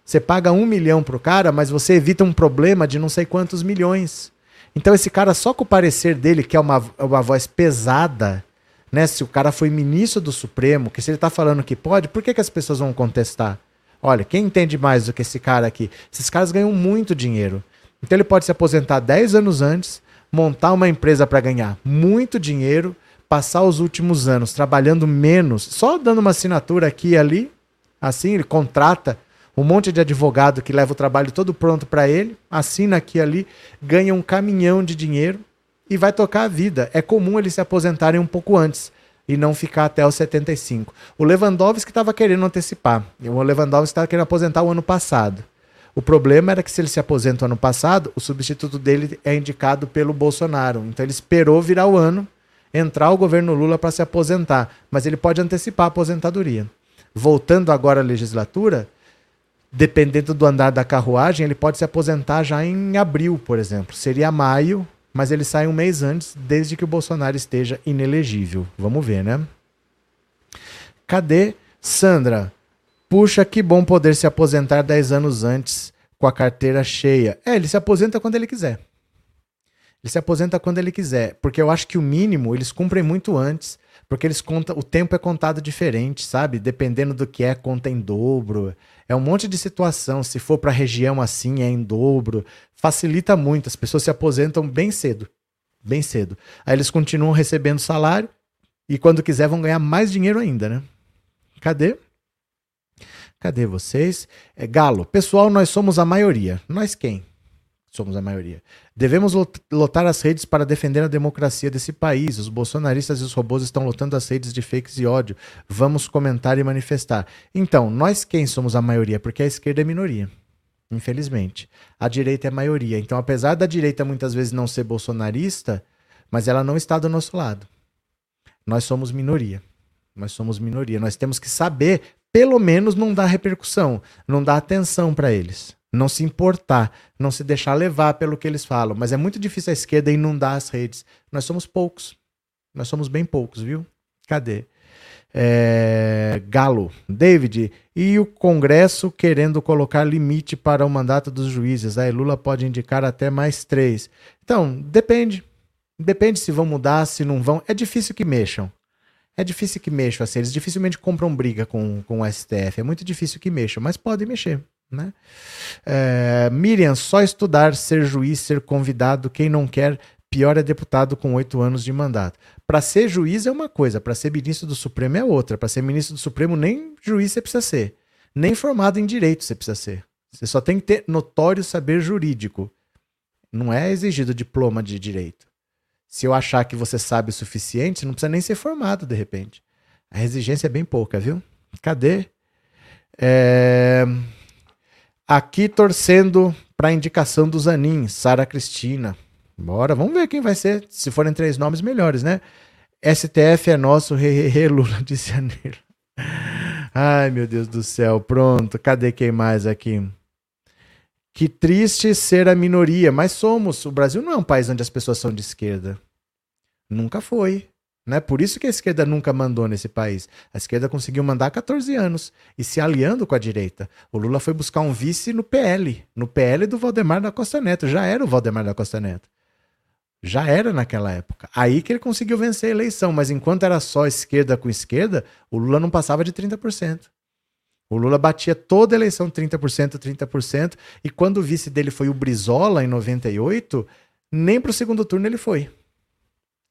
Você paga um milhão para o cara, mas você evita um problema de não sei quantos milhões. Então esse cara, só com o parecer dele, que é uma, uma voz pesada, né? Se o cara foi ministro do Supremo, que se ele está falando que pode, por que, que as pessoas vão contestar? Olha, quem entende mais do que esse cara aqui? Esses caras ganham muito dinheiro. Então ele pode se aposentar 10 anos antes, montar uma empresa para ganhar muito dinheiro, passar os últimos anos trabalhando menos, só dando uma assinatura aqui e ali, assim, ele contrata um monte de advogado que leva o trabalho todo pronto para ele, assina aqui e ali, ganha um caminhão de dinheiro e vai tocar a vida. É comum eles se aposentarem um pouco antes e não ficar até os 75. O Lewandowski estava querendo antecipar. O Lewandowski estava querendo aposentar o ano passado. O problema era que se ele se aposenta o ano passado, o substituto dele é indicado pelo Bolsonaro. Então ele esperou virar o ano, entrar o governo Lula para se aposentar, mas ele pode antecipar a aposentadoria. Voltando agora à legislatura, dependendo do andar da carruagem, ele pode se aposentar já em abril, por exemplo. Seria maio, mas ele sai um mês antes, desde que o Bolsonaro esteja inelegível. Vamos ver, né? Cadê Sandra? Puxa, que bom poder se aposentar 10 anos antes com a carteira cheia. É, ele se aposenta quando ele quiser. Ele se aposenta quando ele quiser, porque eu acho que o mínimo eles cumprem muito antes, porque eles contam, o tempo é contado diferente, sabe? Dependendo do que é, conta em dobro. É um monte de situação. Se for para região assim, é em dobro. Facilita muito. As pessoas se aposentam bem cedo. Bem cedo. Aí eles continuam recebendo salário e quando quiser vão ganhar mais dinheiro ainda, né? Cadê? Cadê vocês? É, Galo, pessoal, nós somos a maioria. Nós quem? Somos a maioria. Devemos lotar as redes para defender a democracia desse país. Os bolsonaristas e os robôs estão lotando as redes de fakes e ódio. Vamos comentar e manifestar. Então, nós quem somos a maioria? Porque a esquerda é minoria. Infelizmente. A direita é a maioria. Então, apesar da direita muitas vezes não ser bolsonarista, mas ela não está do nosso lado. Nós somos minoria. Nós somos minoria. Nós temos que saber, pelo menos, não dar repercussão, não dar atenção para eles não se importar, não se deixar levar pelo que eles falam. Mas é muito difícil a esquerda inundar as redes. Nós somos poucos. Nós somos bem poucos, viu? Cadê? É... Galo. David, e o Congresso querendo colocar limite para o mandato dos juízes? Aí Lula pode indicar até mais três. Então, depende. Depende se vão mudar, se não vão. É difícil que mexam. É difícil que mexam assim. Eles dificilmente compram briga com, com o STF. É muito difícil que mexam, mas podem mexer. Né? É, Miriam, só estudar, ser juiz, ser convidado, quem não quer, pior é deputado com oito anos de mandato. Para ser juiz é uma coisa, para ser ministro do Supremo é outra. Para ser ministro do Supremo, nem juiz você precisa ser, nem formado em direito você precisa ser. Você só tem que ter notório saber jurídico. Não é exigido diploma de direito. Se eu achar que você sabe o suficiente, você não precisa nem ser formado de repente. A exigência é bem pouca, viu? Cadê? É... Aqui torcendo para a indicação do Zanin, Sara Cristina. Bora, vamos ver quem vai ser. Se forem três nomes melhores, né? STF é nosso, re, re, Lula de janeiro. Ai, meu Deus do céu. Pronto, cadê quem mais aqui? Que triste ser a minoria, mas somos. O Brasil não é um país onde as pessoas são de esquerda. Nunca foi. Né? Por isso que a esquerda nunca mandou nesse país. A esquerda conseguiu mandar há 14 anos e se aliando com a direita. O Lula foi buscar um vice no PL, no PL do Valdemar da Costa Neto. Já era o Valdemar da Costa Neto. Já era naquela época. Aí que ele conseguiu vencer a eleição, mas enquanto era só esquerda com esquerda, o Lula não passava de 30%. O Lula batia toda a eleição 30%, 30%, e quando o vice dele foi o Brizola em 98, nem para o segundo turno ele foi.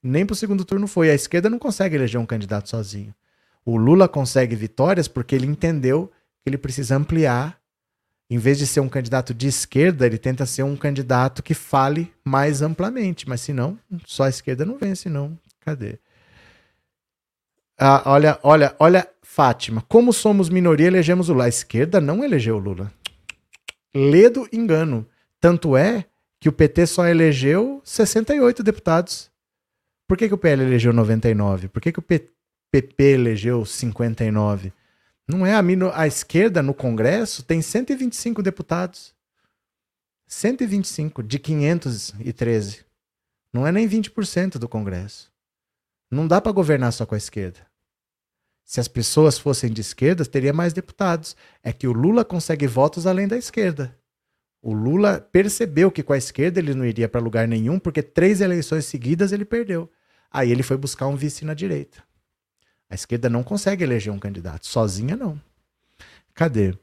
Nem para o segundo turno foi. A esquerda não consegue eleger um candidato sozinho. O Lula consegue vitórias porque ele entendeu que ele precisa ampliar. Em vez de ser um candidato de esquerda, ele tenta ser um candidato que fale mais amplamente. Mas se não, só a esquerda não vence, não. Cadê? Ah, olha, olha, olha, Fátima. Como somos minoria, elegemos o Lula. A esquerda não elegeu o Lula. Ledo engano. Tanto é que o PT só elegeu 68 deputados. Por que, que o PL elegeu 99? Por que, que o PP elegeu 59? Não é a, mino... a esquerda no Congresso tem 125 deputados. 125 de 513. Não é nem 20% do Congresso. Não dá para governar só com a esquerda. Se as pessoas fossem de esquerda, teria mais deputados. É que o Lula consegue votos além da esquerda. O Lula percebeu que com a esquerda ele não iria para lugar nenhum, porque três eleições seguidas ele perdeu. Aí ele foi buscar um vice na direita. A esquerda não consegue eleger um candidato, sozinha não. Cadê?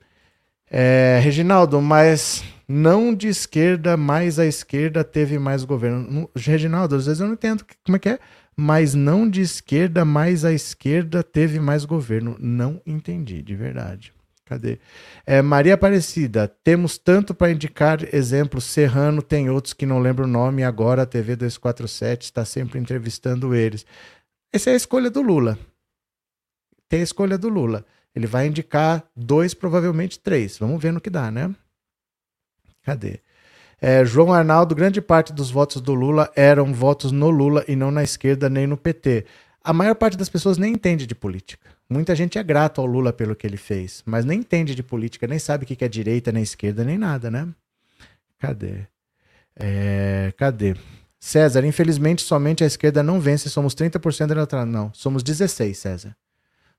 É, Reginaldo, mas não de esquerda, mas a esquerda teve mais governo. Reginaldo, às vezes eu não entendo como é que é, mas não de esquerda, mas a esquerda teve mais governo. Não entendi, de verdade. Cadê? É, Maria Aparecida, temos tanto para indicar exemplos. Serrano tem outros que não lembro o nome. Agora a TV 247 está sempre entrevistando eles. Essa é a escolha do Lula. Tem a escolha do Lula. Ele vai indicar dois, provavelmente três. Vamos ver no que dá, né? Cadê? É, João Arnaldo, grande parte dos votos do Lula eram votos no Lula e não na esquerda nem no PT. A maior parte das pessoas nem entende de política. Muita gente é grato ao Lula pelo que ele fez, mas nem entende de política, nem sabe o que é direita, nem esquerda, nem nada, né? Cadê? É, cadê? César, infelizmente somente a esquerda não vence, somos 30% eleitoral. Não, somos 16, César.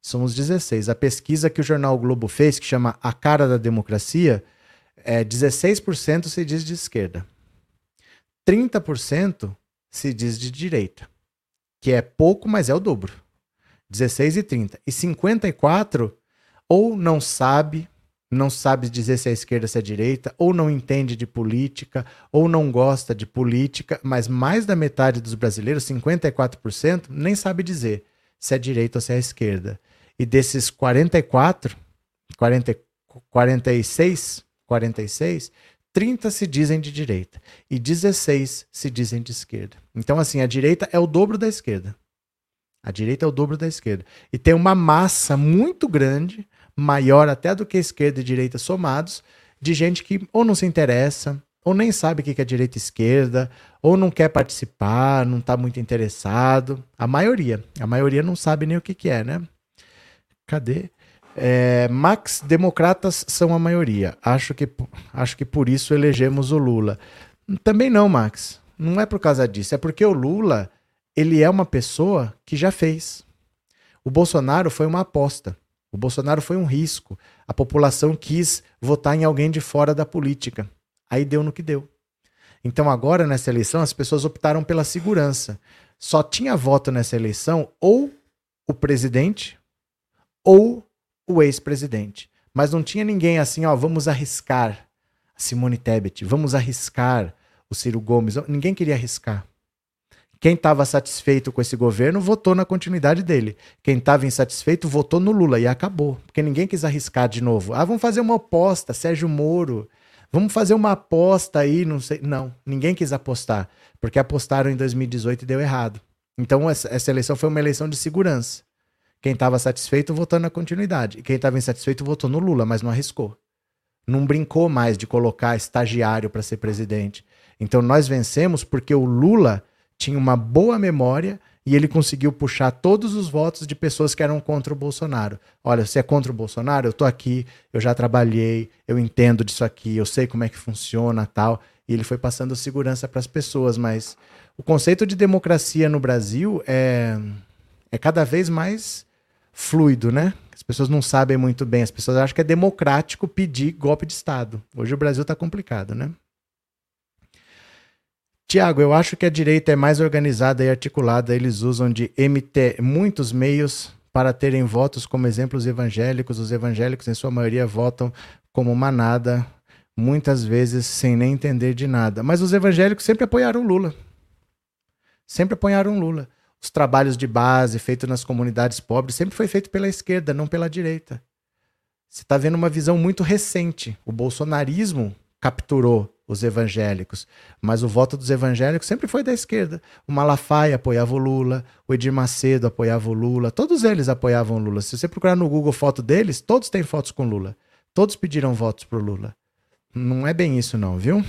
Somos 16. A pesquisa que o jornal Globo fez, que chama A Cara da Democracia, é 16% se diz de esquerda. 30% se diz de direita, que é pouco, mas é o dobro. 16 e 30. E 54 ou não sabe, não sabe dizer se é esquerda, se é direita, ou não entende de política, ou não gosta de política, mas mais da metade dos brasileiros, 54%, nem sabe dizer se é direita ou se é esquerda. E desses 44, 40, 46, 46, 30 se dizem de direita e 16 se dizem de esquerda. Então, assim, a direita é o dobro da esquerda. A direita é o dobro da esquerda. E tem uma massa muito grande, maior até do que esquerda e direita somados, de gente que ou não se interessa, ou nem sabe o que é direita e esquerda, ou não quer participar, não está muito interessado. A maioria. A maioria não sabe nem o que, que é, né? Cadê? É, Max, democratas são a maioria. Acho que, acho que por isso elegemos o Lula. Também não, Max. Não é por causa disso. É porque o Lula ele é uma pessoa que já fez. O Bolsonaro foi uma aposta. O Bolsonaro foi um risco. A população quis votar em alguém de fora da política. Aí deu no que deu. Então, agora, nessa eleição, as pessoas optaram pela segurança. Só tinha voto nessa eleição ou o presidente ou o ex-presidente. Mas não tinha ninguém assim, ó, vamos arriscar Simone Tebet, vamos arriscar o Ciro Gomes. Ninguém queria arriscar. Quem estava satisfeito com esse governo votou na continuidade dele. Quem estava insatisfeito votou no Lula e acabou. Porque ninguém quis arriscar de novo. Ah, vamos fazer uma aposta, Sérgio Moro. Vamos fazer uma aposta aí, não sei. Não, ninguém quis apostar. Porque apostaram em 2018 e deu errado. Então essa eleição foi uma eleição de segurança. Quem estava satisfeito votou na continuidade. E quem estava insatisfeito votou no Lula, mas não arriscou. Não brincou mais de colocar estagiário para ser presidente. Então nós vencemos porque o Lula tinha uma boa memória e ele conseguiu puxar todos os votos de pessoas que eram contra o Bolsonaro. Olha, você é contra o Bolsonaro? Eu tô aqui, eu já trabalhei, eu entendo disso aqui, eu sei como é que funciona, tal. E ele foi passando segurança para as pessoas, mas o conceito de democracia no Brasil é é cada vez mais fluido, né? As pessoas não sabem muito bem, as pessoas acham que é democrático pedir golpe de Estado. Hoje o Brasil está complicado, né? Tiago, eu acho que a direita é mais organizada e articulada. Eles usam de MT muitos meios para terem votos como exemplos evangélicos. Os evangélicos, em sua maioria, votam como manada, muitas vezes sem nem entender de nada. Mas os evangélicos sempre apoiaram Lula. Sempre apoiaram Lula. Os trabalhos de base feitos nas comunidades pobres sempre foi feito pela esquerda, não pela direita. Você está vendo uma visão muito recente. O bolsonarismo capturou os evangélicos. Mas o voto dos evangélicos sempre foi da esquerda. O Malafaia apoiava o Lula, o Edir Macedo apoiava o Lula, todos eles apoiavam o Lula. Se você procurar no Google foto deles, todos têm fotos com Lula. Todos pediram votos pro Lula. Não é bem isso não, viu?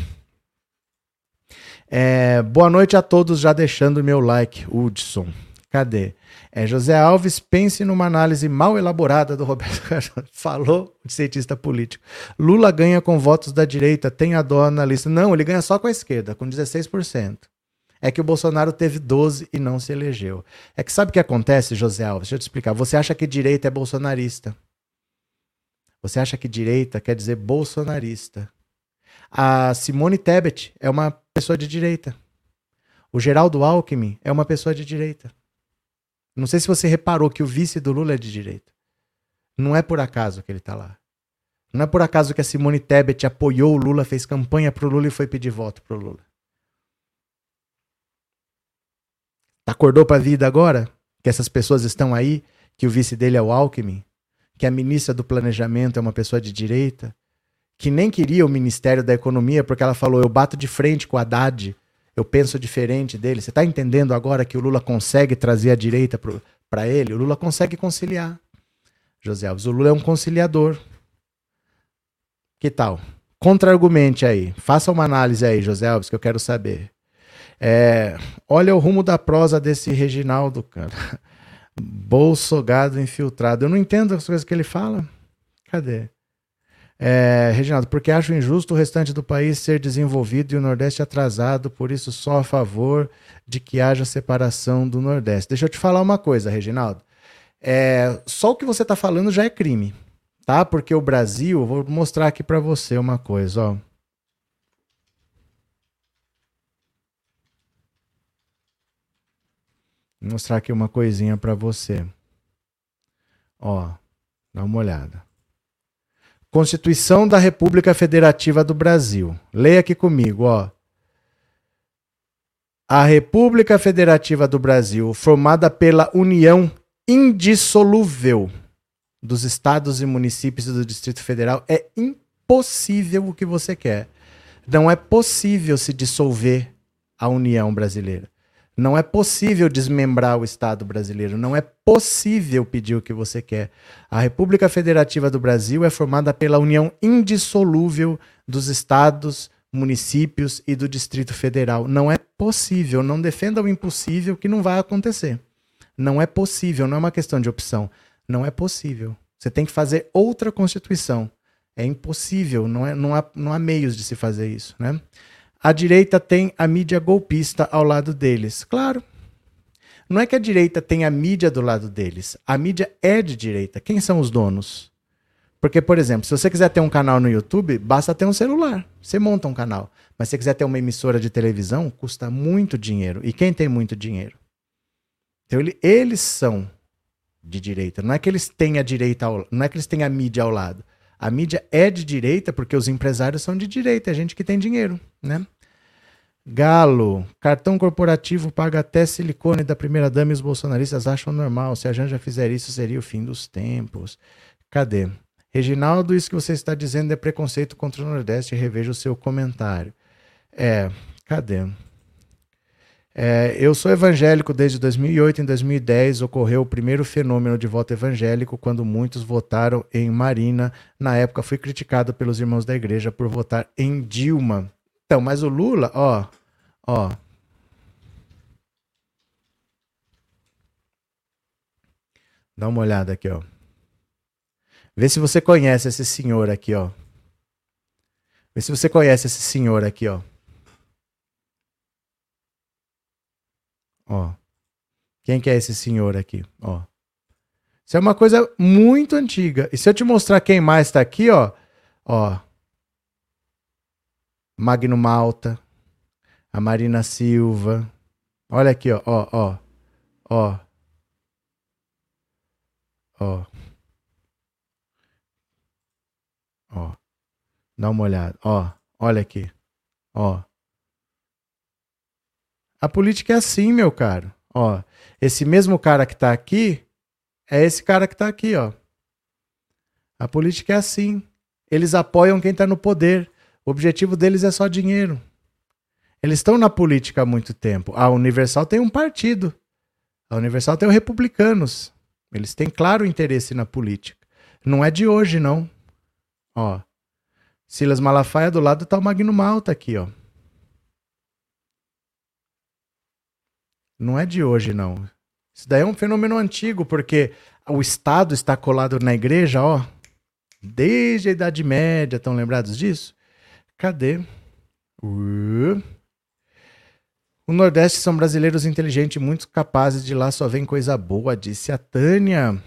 É, boa noite a todos, já deixando meu like, Hudson. Cadê? É, José Alves, pense numa análise mal elaborada do Roberto Carlos. Falou o cientista político. Lula ganha com votos da direita, tem a dó na lista. Não, ele ganha só com a esquerda, com 16%. É que o Bolsonaro teve 12 e não se elegeu. É que sabe o que acontece, José Alves? Deixa eu te explicar. Você acha que direita é bolsonarista. Você acha que direita quer dizer bolsonarista. A Simone Tebet é uma pessoa de direita. O Geraldo Alckmin é uma pessoa de direita. Não sei se você reparou que o vice do Lula é de direita. Não é por acaso que ele está lá. Não é por acaso que a Simone Tebet apoiou o Lula, fez campanha pro Lula e foi pedir voto pro Lula. Acordou para a vida agora? Que essas pessoas estão aí, que o vice dele é o Alckmin, que a ministra do Planejamento é uma pessoa de direita, que nem queria o Ministério da Economia porque ela falou: eu bato de frente com o Haddad eu penso diferente dele. Você está entendendo agora que o Lula consegue trazer a direita para ele? O Lula consegue conciliar. José Alves, o Lula é um conciliador. Que tal? Contra-argumente aí. Faça uma análise aí, José Alves, que eu quero saber. É, olha o rumo da prosa desse Reginaldo, cara. Bolsogado infiltrado. Eu não entendo as coisas que ele fala. Cadê? É, Reginaldo, porque acho injusto o restante do país ser desenvolvido e o Nordeste atrasado, por isso só a favor de que haja separação do Nordeste. Deixa eu te falar uma coisa, Reginaldo. É, só o que você está falando já é crime, tá? Porque o Brasil, vou mostrar aqui para você uma coisa, ó. Vou mostrar aqui uma coisinha para você. Ó, dá uma olhada. Constituição da República Federativa do Brasil. Leia aqui comigo, ó. A República Federativa do Brasil, formada pela união indissolúvel dos estados e municípios do Distrito Federal, é impossível o que você quer. Não é possível se dissolver a União Brasileira. Não é possível desmembrar o Estado brasileiro, não é possível pedir o que você quer. A República Federativa do Brasil é formada pela união indissolúvel dos estados, municípios e do Distrito Federal. Não é possível, não defenda o impossível que não vai acontecer. Não é possível, não é uma questão de opção. Não é possível. Você tem que fazer outra Constituição. É impossível, não, é, não, há, não há meios de se fazer isso. Né? A direita tem a mídia golpista ao lado deles. Claro. Não é que a direita tem a mídia do lado deles. A mídia é de direita. Quem são os donos? Porque, por exemplo, se você quiser ter um canal no YouTube, basta ter um celular. Você monta um canal. Mas se você quiser ter uma emissora de televisão, custa muito dinheiro. E quem tem muito dinheiro? Então, ele, eles são de direita. Não é que eles têm a direita, ao, não é que eles têm a mídia ao lado. A mídia é de direita porque os empresários são de direita, é gente que tem dinheiro, né? Galo, cartão corporativo paga até silicone da primeira dama e os bolsonaristas acham normal. Se a Janja fizer isso, seria o fim dos tempos. Cadê? Reginaldo, isso que você está dizendo é preconceito contra o Nordeste. Reveja o seu comentário. É, cadê? É, eu sou evangélico desde 2008. Em 2010 ocorreu o primeiro fenômeno de voto evangélico, quando muitos votaram em Marina. Na época fui criticado pelos irmãos da igreja por votar em Dilma. Então, mas o Lula, ó, ó. Dá uma olhada aqui, ó. Vê se você conhece esse senhor aqui, ó. Vê se você conhece esse senhor aqui, ó. Ó. Quem que é esse senhor aqui? Ó. Isso é uma coisa muito antiga. E se eu te mostrar quem mais está aqui, ó, ó. Magno Malta, a Marina Silva. Olha aqui, ó, ó, ó. Ó. Ó. Ó. Dá uma olhada. Ó, olha aqui. Ó. A política é assim, meu caro. Ó, esse mesmo cara que tá aqui é esse cara que tá aqui, ó. A política é assim. Eles apoiam quem tá no poder. O objetivo deles é só dinheiro. Eles estão na política há muito tempo. A Universal tem um partido. A Universal tem os republicanos. Eles têm claro interesse na política. Não é de hoje, não. Ó. Silas Malafaia do lado tá o Magno Malta aqui, ó. Não é de hoje, não. Isso daí é um fenômeno antigo, porque o Estado está colado na igreja, ó. Desde a Idade Média, estão lembrados disso? Cadê? Uh. O Nordeste são brasileiros inteligentes, muito capazes de lá só vem coisa boa, disse a Tânia.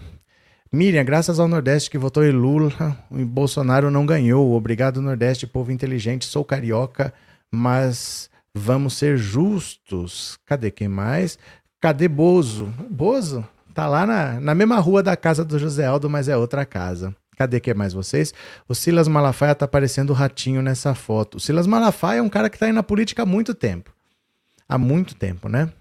Miriam, graças ao Nordeste que votou em Lula, o Bolsonaro não ganhou. Obrigado, Nordeste, povo inteligente. Sou carioca, mas vamos ser justos. Cadê quem mais? Cadê Bozo? Bozo tá lá na, na mesma rua da casa do José Aldo, mas é outra casa. Cadê que é mais vocês? O Silas Malafaia tá parecendo o ratinho nessa foto. O Silas Malafaia é um cara que tá aí na política há muito tempo. Há muito tempo, né?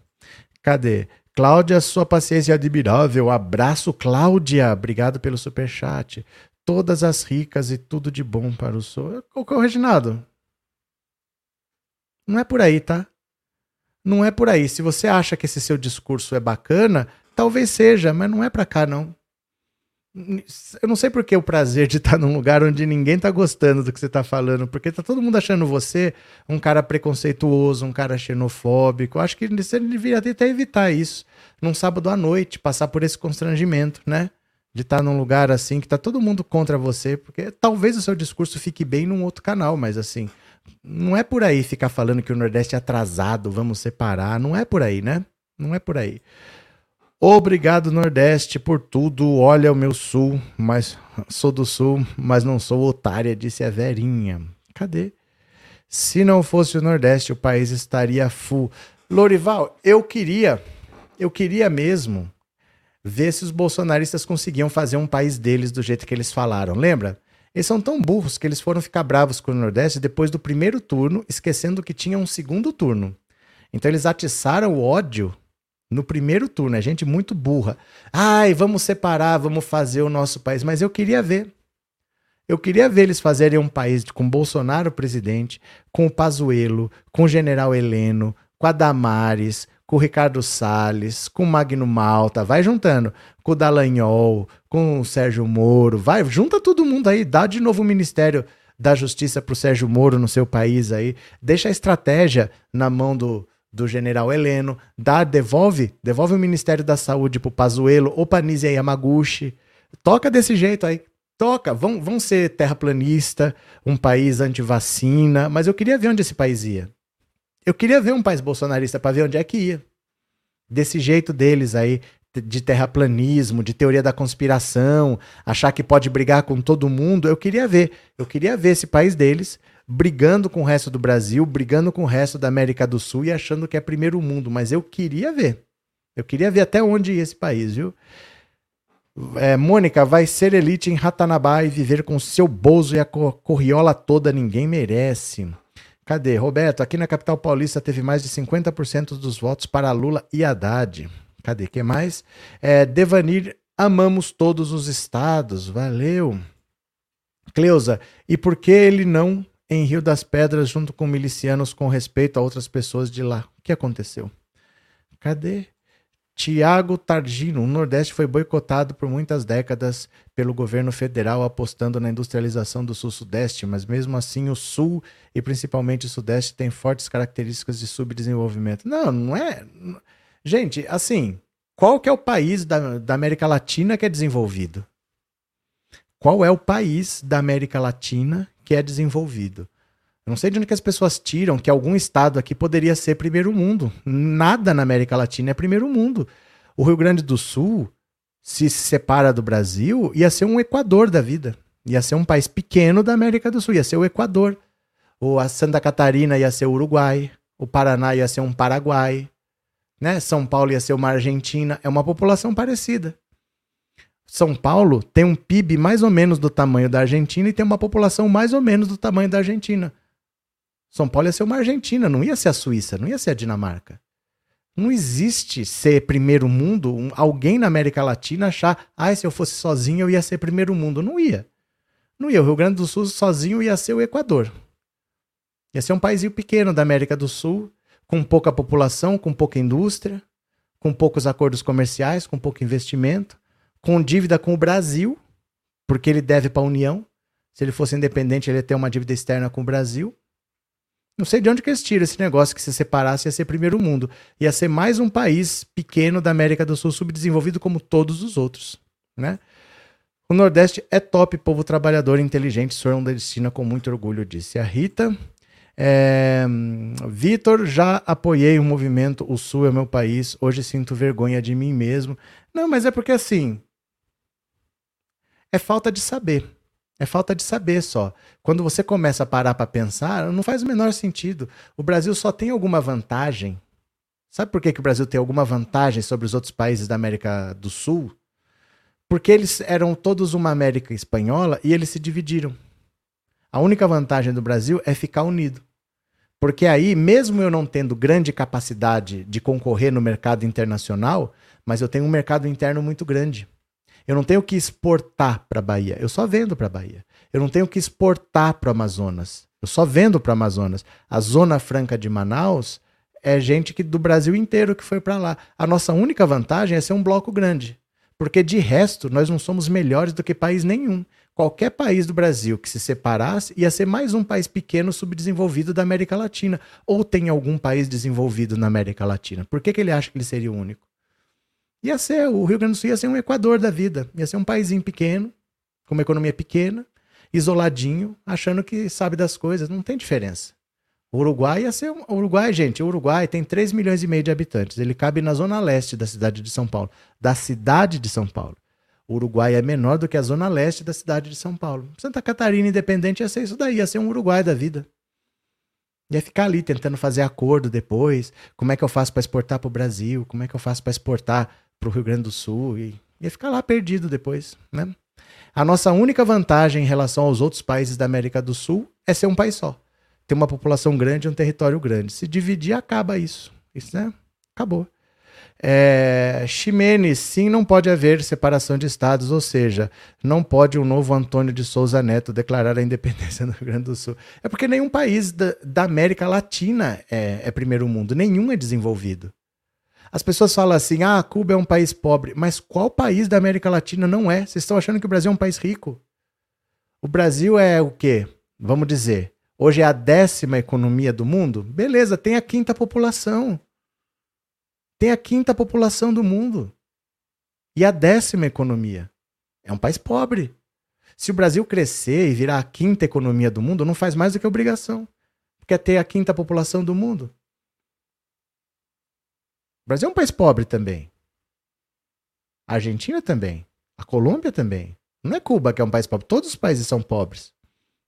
Cadê? Cláudia, sua paciência é admirável. Abraço, Cláudia. Obrigado pelo super chat. Todas as ricas e tudo de bom para o senhor. O Reginaldo? Não é por aí, tá? Não é por aí. Se você acha que esse seu discurso é bacana, talvez seja, mas não é para cá, não eu não sei por que o prazer de estar num lugar onde ninguém está gostando do que você está falando, porque tá todo mundo achando você um cara preconceituoso, um cara xenofóbico. Eu acho que você deveria até evitar isso num sábado à noite, passar por esse constrangimento, né? De estar num lugar assim que tá todo mundo contra você, porque talvez o seu discurso fique bem num outro canal, mas assim, não é por aí ficar falando que o Nordeste é atrasado, vamos separar, não é por aí, né? Não é por aí. Obrigado, Nordeste, por tudo. Olha o meu sul, mas sou do sul, mas não sou otária, disse a Verinha. Cadê? Se não fosse o Nordeste, o país estaria full. Lorival, eu queria, eu queria mesmo ver se os bolsonaristas conseguiam fazer um país deles do jeito que eles falaram. Lembra? Eles são tão burros que eles foram ficar bravos com o Nordeste depois do primeiro turno, esquecendo que tinha um segundo turno. Então eles atiçaram o ódio no primeiro turno. É gente muito burra. Ai, vamos separar, vamos fazer o nosso país. Mas eu queria ver. Eu queria ver eles fazerem um país com Bolsonaro presidente, com o Pazuello, com o General Heleno, com a Damares, com o Ricardo Salles, com o Magno Malta, vai juntando, com o Dallagnol, com o Sérgio Moro, vai, junta todo mundo aí, dá de novo o Ministério da Justiça para o Sérgio Moro no seu país aí, deixa a estratégia na mão do, do general Heleno, dá, devolve, devolve o Ministério da Saúde pro Pazuello ou Nizia Yamaguchi. Toca desse jeito aí. Toca, vão, vão ser terraplanista, um país anti-vacina, mas eu queria ver onde esse país ia. Eu queria ver um país bolsonarista para ver onde é que ia. Desse jeito deles aí, de terraplanismo, de teoria da conspiração, achar que pode brigar com todo mundo, eu queria ver. Eu queria ver esse país deles brigando com o resto do Brasil, brigando com o resto da América do Sul e achando que é primeiro mundo. Mas eu queria ver. Eu queria ver até onde ia esse país, viu? É, Mônica, vai ser elite em Ratanabá e viver com seu bozo e a corriola toda, ninguém merece. Cadê? Roberto, aqui na capital paulista teve mais de 50% dos votos para Lula e Haddad. Cadê? que mais? É, Devanir, amamos todos os estados. Valeu. Cleusa, e por que ele não em Rio das Pedras junto com milicianos com respeito a outras pessoas de lá. O que aconteceu? Cadê? Tiago Targino, o Nordeste foi boicotado por muitas décadas pelo governo federal apostando na industrialização do Sul-Sudeste, mas mesmo assim o Sul e principalmente o Sudeste têm fortes características de subdesenvolvimento. Não, não é. Gente, assim, qual que é o país da, da América Latina que é desenvolvido? Qual é o país da América Latina que é desenvolvido? Eu não sei de onde que as pessoas tiram que algum estado aqui poderia ser primeiro mundo. Nada na América Latina é primeiro mundo. O Rio Grande do Sul, se separa do Brasil, ia ser um Equador da vida. Ia ser um país pequeno da América do Sul, ia ser o Equador. Ou a Santa Catarina ia ser o Uruguai. O Paraná ia ser um Paraguai. Né? São Paulo ia ser uma Argentina. É uma população parecida. São Paulo tem um PIB mais ou menos do tamanho da Argentina e tem uma população mais ou menos do tamanho da Argentina. São Paulo ia ser uma Argentina, não ia ser a Suíça, não ia ser a Dinamarca. Não existe ser primeiro mundo, um, alguém na América Latina achar, ah, se eu fosse sozinho eu ia ser primeiro mundo. Não ia. Não ia. O Rio Grande do Sul sozinho ia ser o Equador. Ia ser um país pequeno da América do Sul, com pouca população, com pouca indústria, com poucos acordos comerciais, com pouco investimento, com dívida com o Brasil, porque ele deve para a União. Se ele fosse independente, ele ia ter uma dívida externa com o Brasil. Não sei de onde que eles tiram esse negócio que se separasse ia ser primeiro mundo. Ia ser mais um país pequeno da América do Sul subdesenvolvido como todos os outros, né? O Nordeste é top, povo trabalhador inteligente, senhor destina com muito orgulho, disse a Rita. É, Vitor, já apoiei o movimento O Sul é meu país, hoje sinto vergonha de mim mesmo. Não, mas é porque assim. É falta de saber. É falta de saber só. Quando você começa a parar para pensar, não faz o menor sentido. O Brasil só tem alguma vantagem. Sabe por que, que o Brasil tem alguma vantagem sobre os outros países da América do Sul? Porque eles eram todos uma América espanhola e eles se dividiram. A única vantagem do Brasil é ficar unido. Porque aí, mesmo eu não tendo grande capacidade de concorrer no mercado internacional, mas eu tenho um mercado interno muito grande. Eu não tenho que exportar para a Bahia, eu só vendo para a Bahia. Eu não tenho que exportar para o Amazonas, eu só vendo para o Amazonas. A Zona Franca de Manaus é gente que do Brasil inteiro que foi para lá. A nossa única vantagem é ser um bloco grande, porque de resto nós não somos melhores do que país nenhum. Qualquer país do Brasil que se separasse ia ser mais um país pequeno subdesenvolvido da América Latina. Ou tem algum país desenvolvido na América Latina? Por que, que ele acha que ele seria o único? Ia ser, o Rio Grande do Sul ia ser um Equador da vida. Ia ser um paísinho pequeno, com uma economia pequena, isoladinho, achando que sabe das coisas. Não tem diferença. O Uruguai ia ser. O Uruguai, gente, o Uruguai tem 3 milhões e meio de habitantes. Ele cabe na zona leste da cidade de São Paulo. Da cidade de São Paulo. O Uruguai é menor do que a zona leste da cidade de São Paulo. Santa Catarina independente ia ser isso daí, ia ser um Uruguai da vida. Ia ficar ali tentando fazer acordo depois. Como é que eu faço para exportar para o Brasil? Como é que eu faço para exportar para o Rio Grande do Sul e ia ficar lá perdido depois, né? A nossa única vantagem em relação aos outros países da América do Sul é ser um país só. Ter uma população grande e um território grande. Se dividir, acaba isso. Isso, né? Acabou. É, Ximenes, sim, não pode haver separação de estados, ou seja, não pode um novo Antônio de Souza Neto declarar a independência do Rio Grande do Sul. É porque nenhum país da, da América Latina é, é primeiro mundo, nenhum é desenvolvido. As pessoas falam assim: ah, Cuba é um país pobre. Mas qual país da América Latina não é? Vocês estão achando que o Brasil é um país rico? O Brasil é o quê? Vamos dizer. Hoje é a décima economia do mundo? Beleza, tem a quinta população. Tem a quinta população do mundo. E a décima economia. É um país pobre. Se o Brasil crescer e virar a quinta economia do mundo, não faz mais do que obrigação. Porque é ter a quinta população do mundo. O Brasil é um país pobre também. A Argentina também. A Colômbia também. Não é Cuba que é um país pobre. Todos os países são pobres.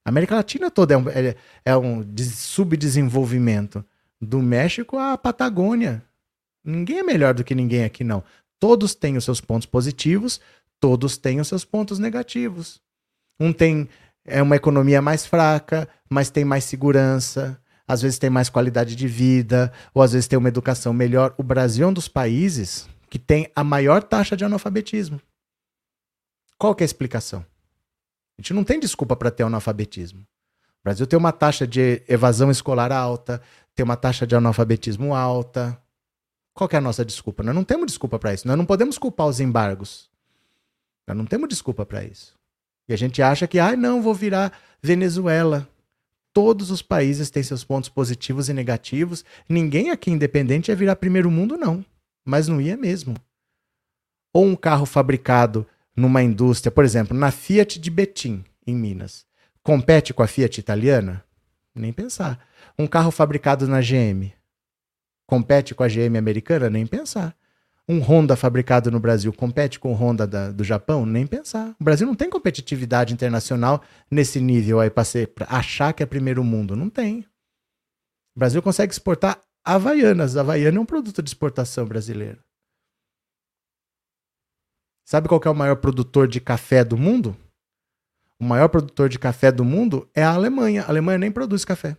A América Latina toda é um, é, é um subdesenvolvimento. Do México à Patagônia. Ninguém é melhor do que ninguém aqui, não. Todos têm os seus pontos positivos, todos têm os seus pontos negativos. Um tem é uma economia mais fraca, mas tem mais segurança às vezes tem mais qualidade de vida, ou às vezes tem uma educação melhor. O Brasil é um dos países que tem a maior taxa de analfabetismo. Qual que é a explicação? A gente não tem desculpa para ter analfabetismo. O Brasil tem uma taxa de evasão escolar alta, tem uma taxa de analfabetismo alta. Qual é a nossa desculpa? Nós não temos desculpa para isso. Nós não podemos culpar os embargos. Nós não temos desculpa para isso. E a gente acha que, ah, não, vou virar Venezuela. Todos os países têm seus pontos positivos e negativos. Ninguém aqui independente ia virar primeiro mundo, não. Mas não ia mesmo. Ou um carro fabricado numa indústria, por exemplo, na Fiat de Betim, em Minas, compete com a Fiat italiana? Nem pensar. Um carro fabricado na GM compete com a GM americana? Nem pensar. Um Honda fabricado no Brasil compete com o Honda da, do Japão? Nem pensar. O Brasil não tem competitividade internacional nesse nível aí para achar que é primeiro mundo. Não tem. O Brasil consegue exportar Havaianas. Havaiana é um produto de exportação brasileiro. Sabe qual é o maior produtor de café do mundo? O maior produtor de café do mundo é a Alemanha. A Alemanha nem produz café.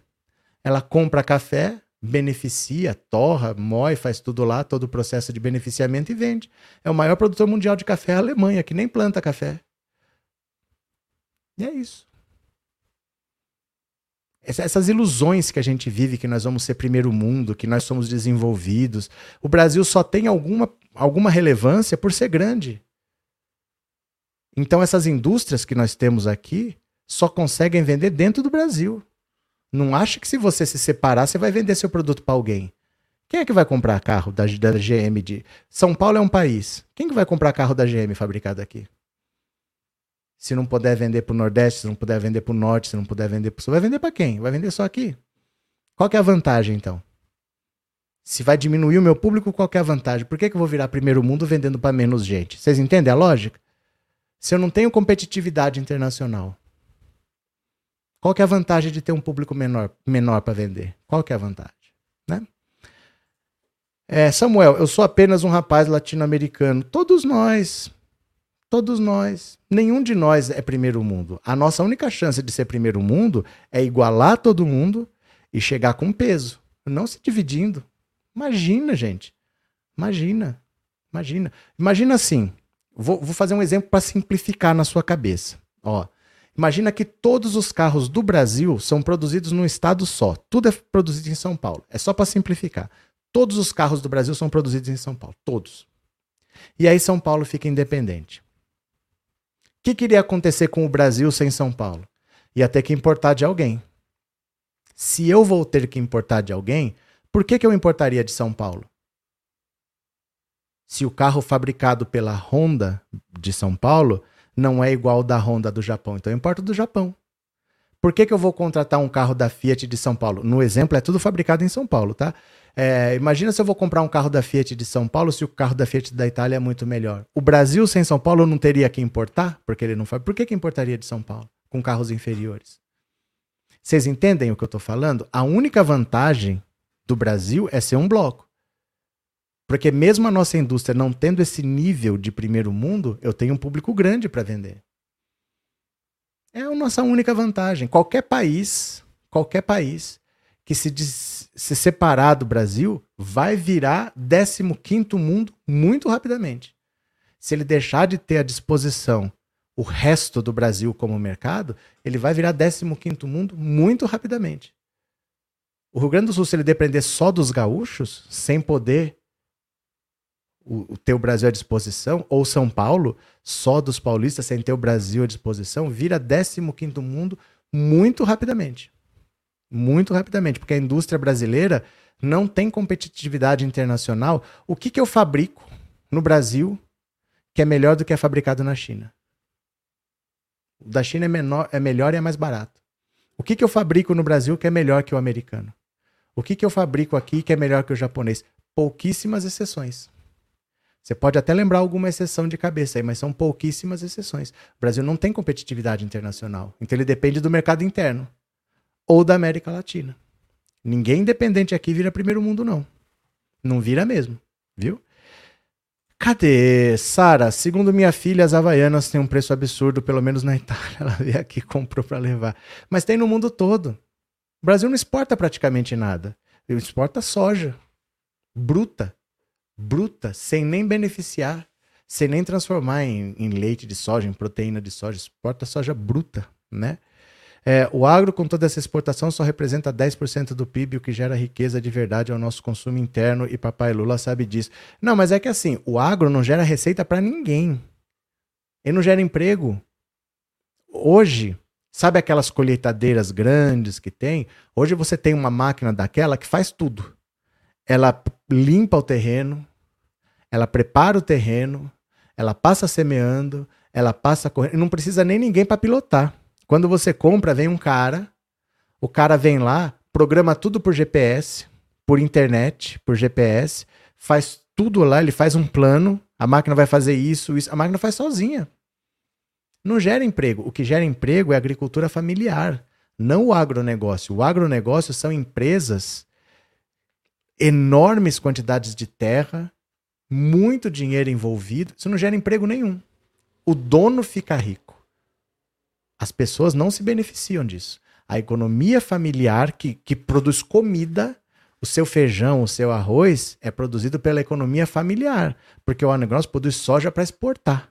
Ela compra café beneficia, torra, moe, faz tudo lá, todo o processo de beneficiamento e vende. É o maior produtor mundial de café a Alemanha, que nem planta café. E é isso. Essas ilusões que a gente vive, que nós vamos ser primeiro mundo, que nós somos desenvolvidos. O Brasil só tem alguma, alguma relevância por ser grande. Então, essas indústrias que nós temos aqui só conseguem vender dentro do Brasil. Não acha que se você se separar, você vai vender seu produto para alguém. Quem é que vai comprar carro da, da GM de. São Paulo é um país. Quem que vai comprar carro da GM fabricado aqui? Se não puder vender para o Nordeste, se não puder vender para o Norte, se não puder vender para o Sul, vai vender para quem? Vai vender só aqui. Qual é a vantagem, então? Se vai diminuir o meu público, qual é a vantagem? Por que, que eu vou virar primeiro mundo vendendo para menos gente? Vocês entendem a lógica? Se eu não tenho competitividade internacional, qual que é a vantagem de ter um público menor, menor para vender? Qual que é a vantagem? Né? É, Samuel, eu sou apenas um rapaz latino-americano. Todos nós, todos nós, nenhum de nós é primeiro mundo. A nossa única chance de ser primeiro mundo é igualar todo mundo e chegar com peso, não se dividindo. Imagina, gente. Imagina. Imagina. Imagina assim. Vou, vou fazer um exemplo para simplificar na sua cabeça. Ó, Imagina que todos os carros do Brasil são produzidos num estado só. Tudo é produzido em São Paulo. É só para simplificar. Todos os carros do Brasil são produzidos em São Paulo. Todos. E aí São Paulo fica independente. O que, queria acontecer com o Brasil sem São Paulo? Ia ter que importar de alguém. Se eu vou ter que importar de alguém, por que, que eu importaria de São Paulo? Se o carro fabricado pela Honda de São Paulo não é igual da Honda do Japão. Então eu importo do Japão. Por que, que eu vou contratar um carro da Fiat de São Paulo? No exemplo, é tudo fabricado em São Paulo, tá? É, imagina se eu vou comprar um carro da Fiat de São Paulo se o carro da Fiat da Itália é muito melhor. O Brasil sem São Paulo não teria que importar, porque ele não faz. Por que, que importaria de São Paulo com carros inferiores? Vocês entendem o que eu estou falando? A única vantagem do Brasil é ser um bloco. Porque mesmo a nossa indústria não tendo esse nível de primeiro mundo, eu tenho um público grande para vender. É a nossa única vantagem. Qualquer país, qualquer país que se, se separar do Brasil vai virar 15º mundo muito rapidamente. Se ele deixar de ter à disposição o resto do Brasil como mercado, ele vai virar 15º mundo muito rapidamente. O Rio Grande do Sul, se ele depender só dos gaúchos, sem poder o, o ter o Brasil à disposição, ou São Paulo, só dos paulistas, sem ter o Brasil à disposição, vira 15 mundo muito rapidamente. Muito rapidamente, porque a indústria brasileira não tem competitividade internacional. O que, que eu fabrico no Brasil que é melhor do que é fabricado na China? O da China é, menor, é melhor e é mais barato. O que, que eu fabrico no Brasil que é melhor que o americano? O que, que eu fabrico aqui que é melhor que o japonês? Pouquíssimas exceções. Você pode até lembrar alguma exceção de cabeça aí, mas são pouquíssimas exceções. O Brasil não tem competitividade internacional, então ele depende do mercado interno ou da América Latina. Ninguém independente aqui vira primeiro mundo, não. Não vira mesmo, viu? Cadê? Sara, segundo minha filha, as havaianas têm um preço absurdo, pelo menos na Itália. Ela veio aqui e comprou para levar. Mas tem no mundo todo. O Brasil não exporta praticamente nada. Ele exporta soja bruta bruta, sem nem beneficiar, sem nem transformar em, em leite de soja, em proteína de soja, exporta soja bruta, né? É, o agro, com toda essa exportação, só representa 10% do PIB, o que gera riqueza de verdade ao nosso consumo interno, e papai Lula sabe disso. Não, mas é que assim, o agro não gera receita para ninguém. Ele não gera emprego. Hoje, sabe aquelas colheitadeiras grandes que tem? Hoje você tem uma máquina daquela que faz tudo. Ela limpa o terreno, ela prepara o terreno, ela passa semeando, ela passa correndo, não precisa nem ninguém para pilotar. Quando você compra, vem um cara, o cara vem lá, programa tudo por GPS, por internet, por GPS, faz tudo lá, ele faz um plano, a máquina vai fazer isso, isso, a máquina faz sozinha. Não gera emprego. O que gera emprego é a agricultura familiar, não o agronegócio. O agronegócio são empresas, enormes quantidades de terra, muito dinheiro envolvido, isso não gera emprego nenhum. O dono fica rico. As pessoas não se beneficiam disso. A economia familiar que, que produz comida, o seu feijão, o seu arroz, é produzido pela economia familiar, porque o agronegócio produz soja para exportar.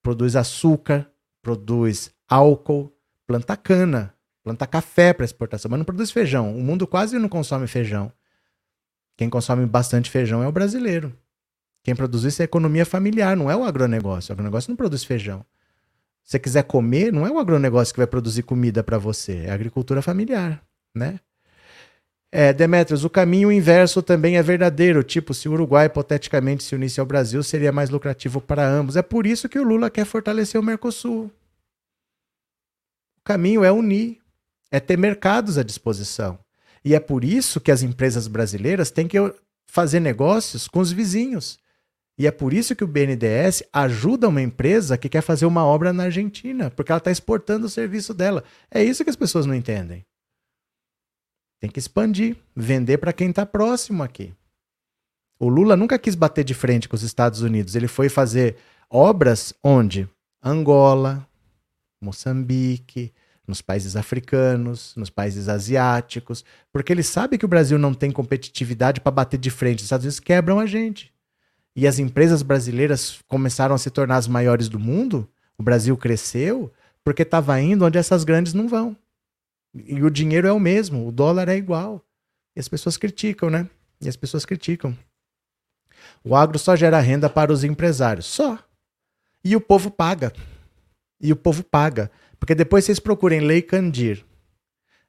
Produz açúcar, produz álcool, planta cana, planta café para exportação, mas não produz feijão. O mundo quase não consome feijão. Quem consome bastante feijão é o brasileiro. Quem produz isso é a economia familiar, não é o agronegócio. O agronegócio não produz feijão. Se você quiser comer, não é o agronegócio que vai produzir comida para você, é a agricultura familiar, né? É, Demetrios, o caminho inverso também é verdadeiro. Tipo, se o Uruguai hipoteticamente se unisse ao Brasil, seria mais lucrativo para ambos. É por isso que o Lula quer fortalecer o Mercosul. O caminho é unir, é ter mercados à disposição. E é por isso que as empresas brasileiras têm que fazer negócios com os vizinhos. E é por isso que o BNDES ajuda uma empresa que quer fazer uma obra na Argentina, porque ela está exportando o serviço dela. É isso que as pessoas não entendem. Tem que expandir, vender para quem está próximo aqui. O Lula nunca quis bater de frente com os Estados Unidos. Ele foi fazer obras onde? Angola, Moçambique, nos países africanos, nos países asiáticos, porque ele sabe que o Brasil não tem competitividade para bater de frente. Os Estados Unidos quebram a gente e as empresas brasileiras começaram a se tornar as maiores do mundo, o Brasil cresceu porque estava indo onde essas grandes não vão. E o dinheiro é o mesmo, o dólar é igual. E as pessoas criticam, né? E as pessoas criticam. O agro só gera renda para os empresários, só. E o povo paga. E o povo paga. Porque depois vocês procurem Lei Candir.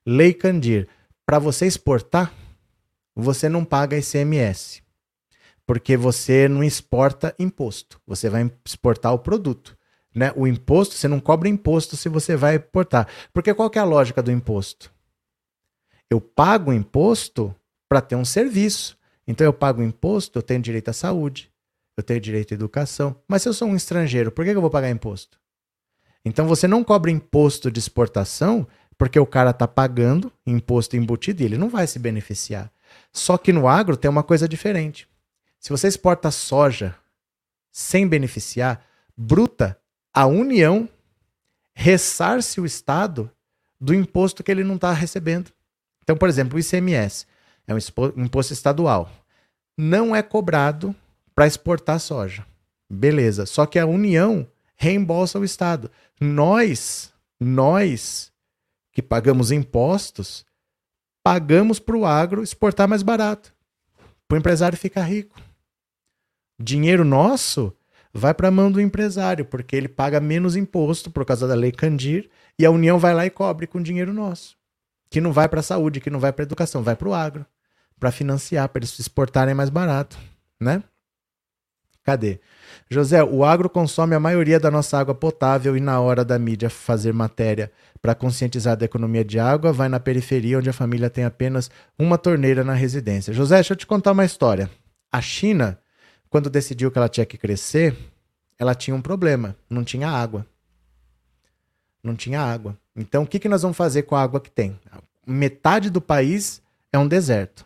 Lei Candir. Para você exportar, você não paga ICMS porque você não exporta imposto, você vai exportar o produto. Né? O imposto, você não cobra imposto se você vai exportar. Porque qual é a lógica do imposto? Eu pago imposto para ter um serviço. Então eu pago imposto, eu tenho direito à saúde, eu tenho direito à educação. Mas se eu sou um estrangeiro, por que eu vou pagar imposto? Então você não cobra imposto de exportação porque o cara está pagando imposto embutido e ele não vai se beneficiar. Só que no agro tem uma coisa diferente. Se você exporta soja sem beneficiar, bruta, a União ressarce o Estado do imposto que ele não está recebendo. Então, por exemplo, o ICMS é um imposto estadual. Não é cobrado para exportar soja. Beleza. Só que a União reembolsa o Estado. Nós, nós que pagamos impostos, pagamos para o agro exportar mais barato. Para o empresário ficar rico dinheiro nosso vai para a mão do empresário, porque ele paga menos imposto por causa da lei Candir e a União vai lá e cobre com dinheiro nosso, que não vai para a saúde, que não vai para a educação, vai para o agro, para financiar, para eles exportarem mais barato, né? Cadê? José, o agro consome a maioria da nossa água potável e na hora da mídia fazer matéria para conscientizar da economia de água, vai na periferia onde a família tem apenas uma torneira na residência. José, deixa eu te contar uma história. A China quando decidiu que ela tinha que crescer, ela tinha um problema, não tinha água. Não tinha água. Então, o que, que nós vamos fazer com a água que tem? Metade do país é um deserto,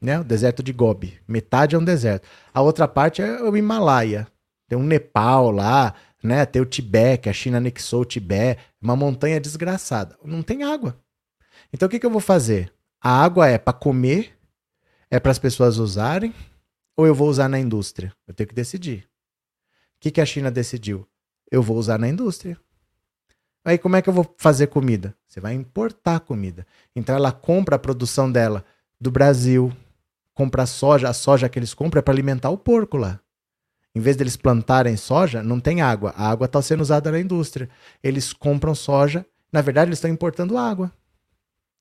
né? O deserto de Gobi. Metade é um deserto. A outra parte é o Himalaia. Tem um Nepal lá, né? Tem o Tibete, que a China anexou o Tibete, uma montanha desgraçada. Não tem água. Então, o que, que eu vou fazer? A água é para comer, é para as pessoas usarem, ou eu vou usar na indústria? Eu tenho que decidir. O que, que a China decidiu? Eu vou usar na indústria. Aí como é que eu vou fazer comida? Você vai importar comida. Então ela compra a produção dela do Brasil, compra soja, a soja que eles compram é para alimentar o porco lá. Em vez deles plantarem soja, não tem água. A água está sendo usada na indústria. Eles compram soja, na verdade eles estão importando água.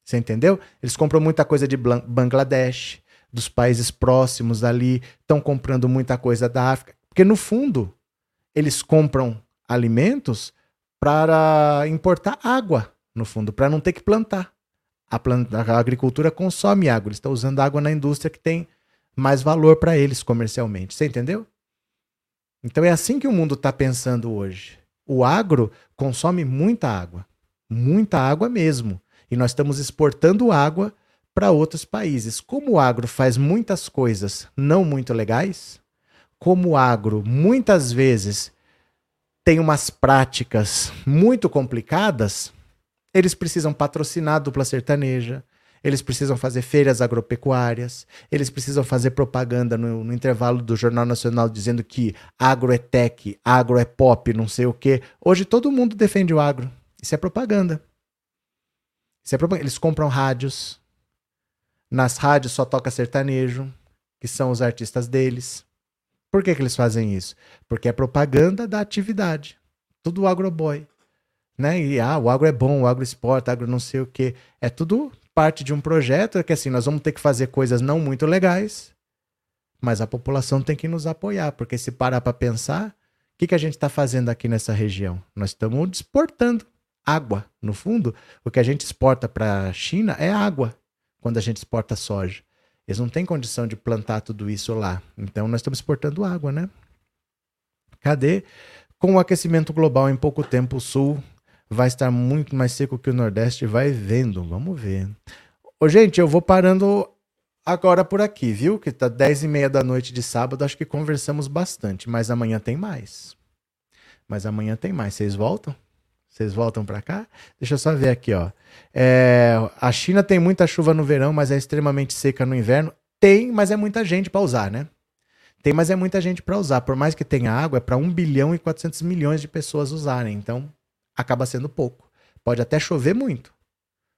Você entendeu? Eles compram muita coisa de Bangladesh, dos países próximos ali, estão comprando muita coisa da África. Porque no fundo, eles compram alimentos para importar água, no fundo, para não ter que plantar. A, planta, a agricultura consome água, eles estão usando água na indústria que tem mais valor para eles comercialmente. Você entendeu? Então é assim que o mundo está pensando hoje. O agro consome muita água, muita água mesmo. E nós estamos exportando água para outros países. Como o agro faz muitas coisas não muito legais, como o agro muitas vezes tem umas práticas muito complicadas, eles precisam patrocinar a dupla sertaneja, eles precisam fazer feiras agropecuárias, eles precisam fazer propaganda no, no, intervalo do Jornal Nacional dizendo que agro é tech, agro é pop, não sei o quê. Hoje todo mundo defende o agro. Isso é propaganda. Isso é propaganda. Eles compram rádios. Nas rádios só toca sertanejo, que são os artistas deles. Por que, que eles fazem isso? Porque é propaganda da atividade. Tudo agroboy. Né? E ah, o agro é bom, o agro exporta, agro não sei o quê. É tudo parte de um projeto que assim, nós vamos ter que fazer coisas não muito legais, mas a população tem que nos apoiar, porque se parar para pensar, o que, que a gente está fazendo aqui nessa região? Nós estamos exportando água. No fundo, o que a gente exporta para a China é água, quando a gente exporta soja. Eles não têm condição de plantar tudo isso lá. Então nós estamos exportando água, né? Cadê? Com o aquecimento global em pouco tempo, o sul vai estar muito mais seco que o nordeste, vai vendo. Vamos ver. Ô, gente, eu vou parando agora por aqui, viu? Que tá 10 e meia da noite de sábado, acho que conversamos bastante, mas amanhã tem mais. Mas amanhã tem mais. Vocês voltam? Vocês voltam para cá? Deixa eu só ver aqui, ó. É, a China tem muita chuva no verão, mas é extremamente seca no inverno. Tem, mas é muita gente para usar, né? Tem, mas é muita gente para usar. Por mais que tenha água, é para 1 bilhão e 400 milhões de pessoas usarem. Então, acaba sendo pouco. Pode até chover muito,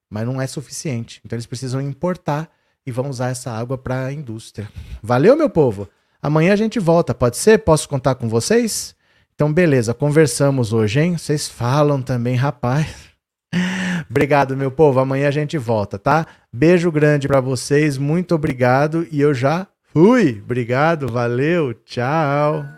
mas não é suficiente. Então, eles precisam importar e vão usar essa água para a indústria. Valeu, meu povo? Amanhã a gente volta, pode ser? Posso contar com vocês? Então, beleza, conversamos hoje, hein? Vocês falam também, rapaz. obrigado, meu povo. Amanhã a gente volta, tá? Beijo grande para vocês, muito obrigado e eu já fui. Obrigado, valeu, tchau.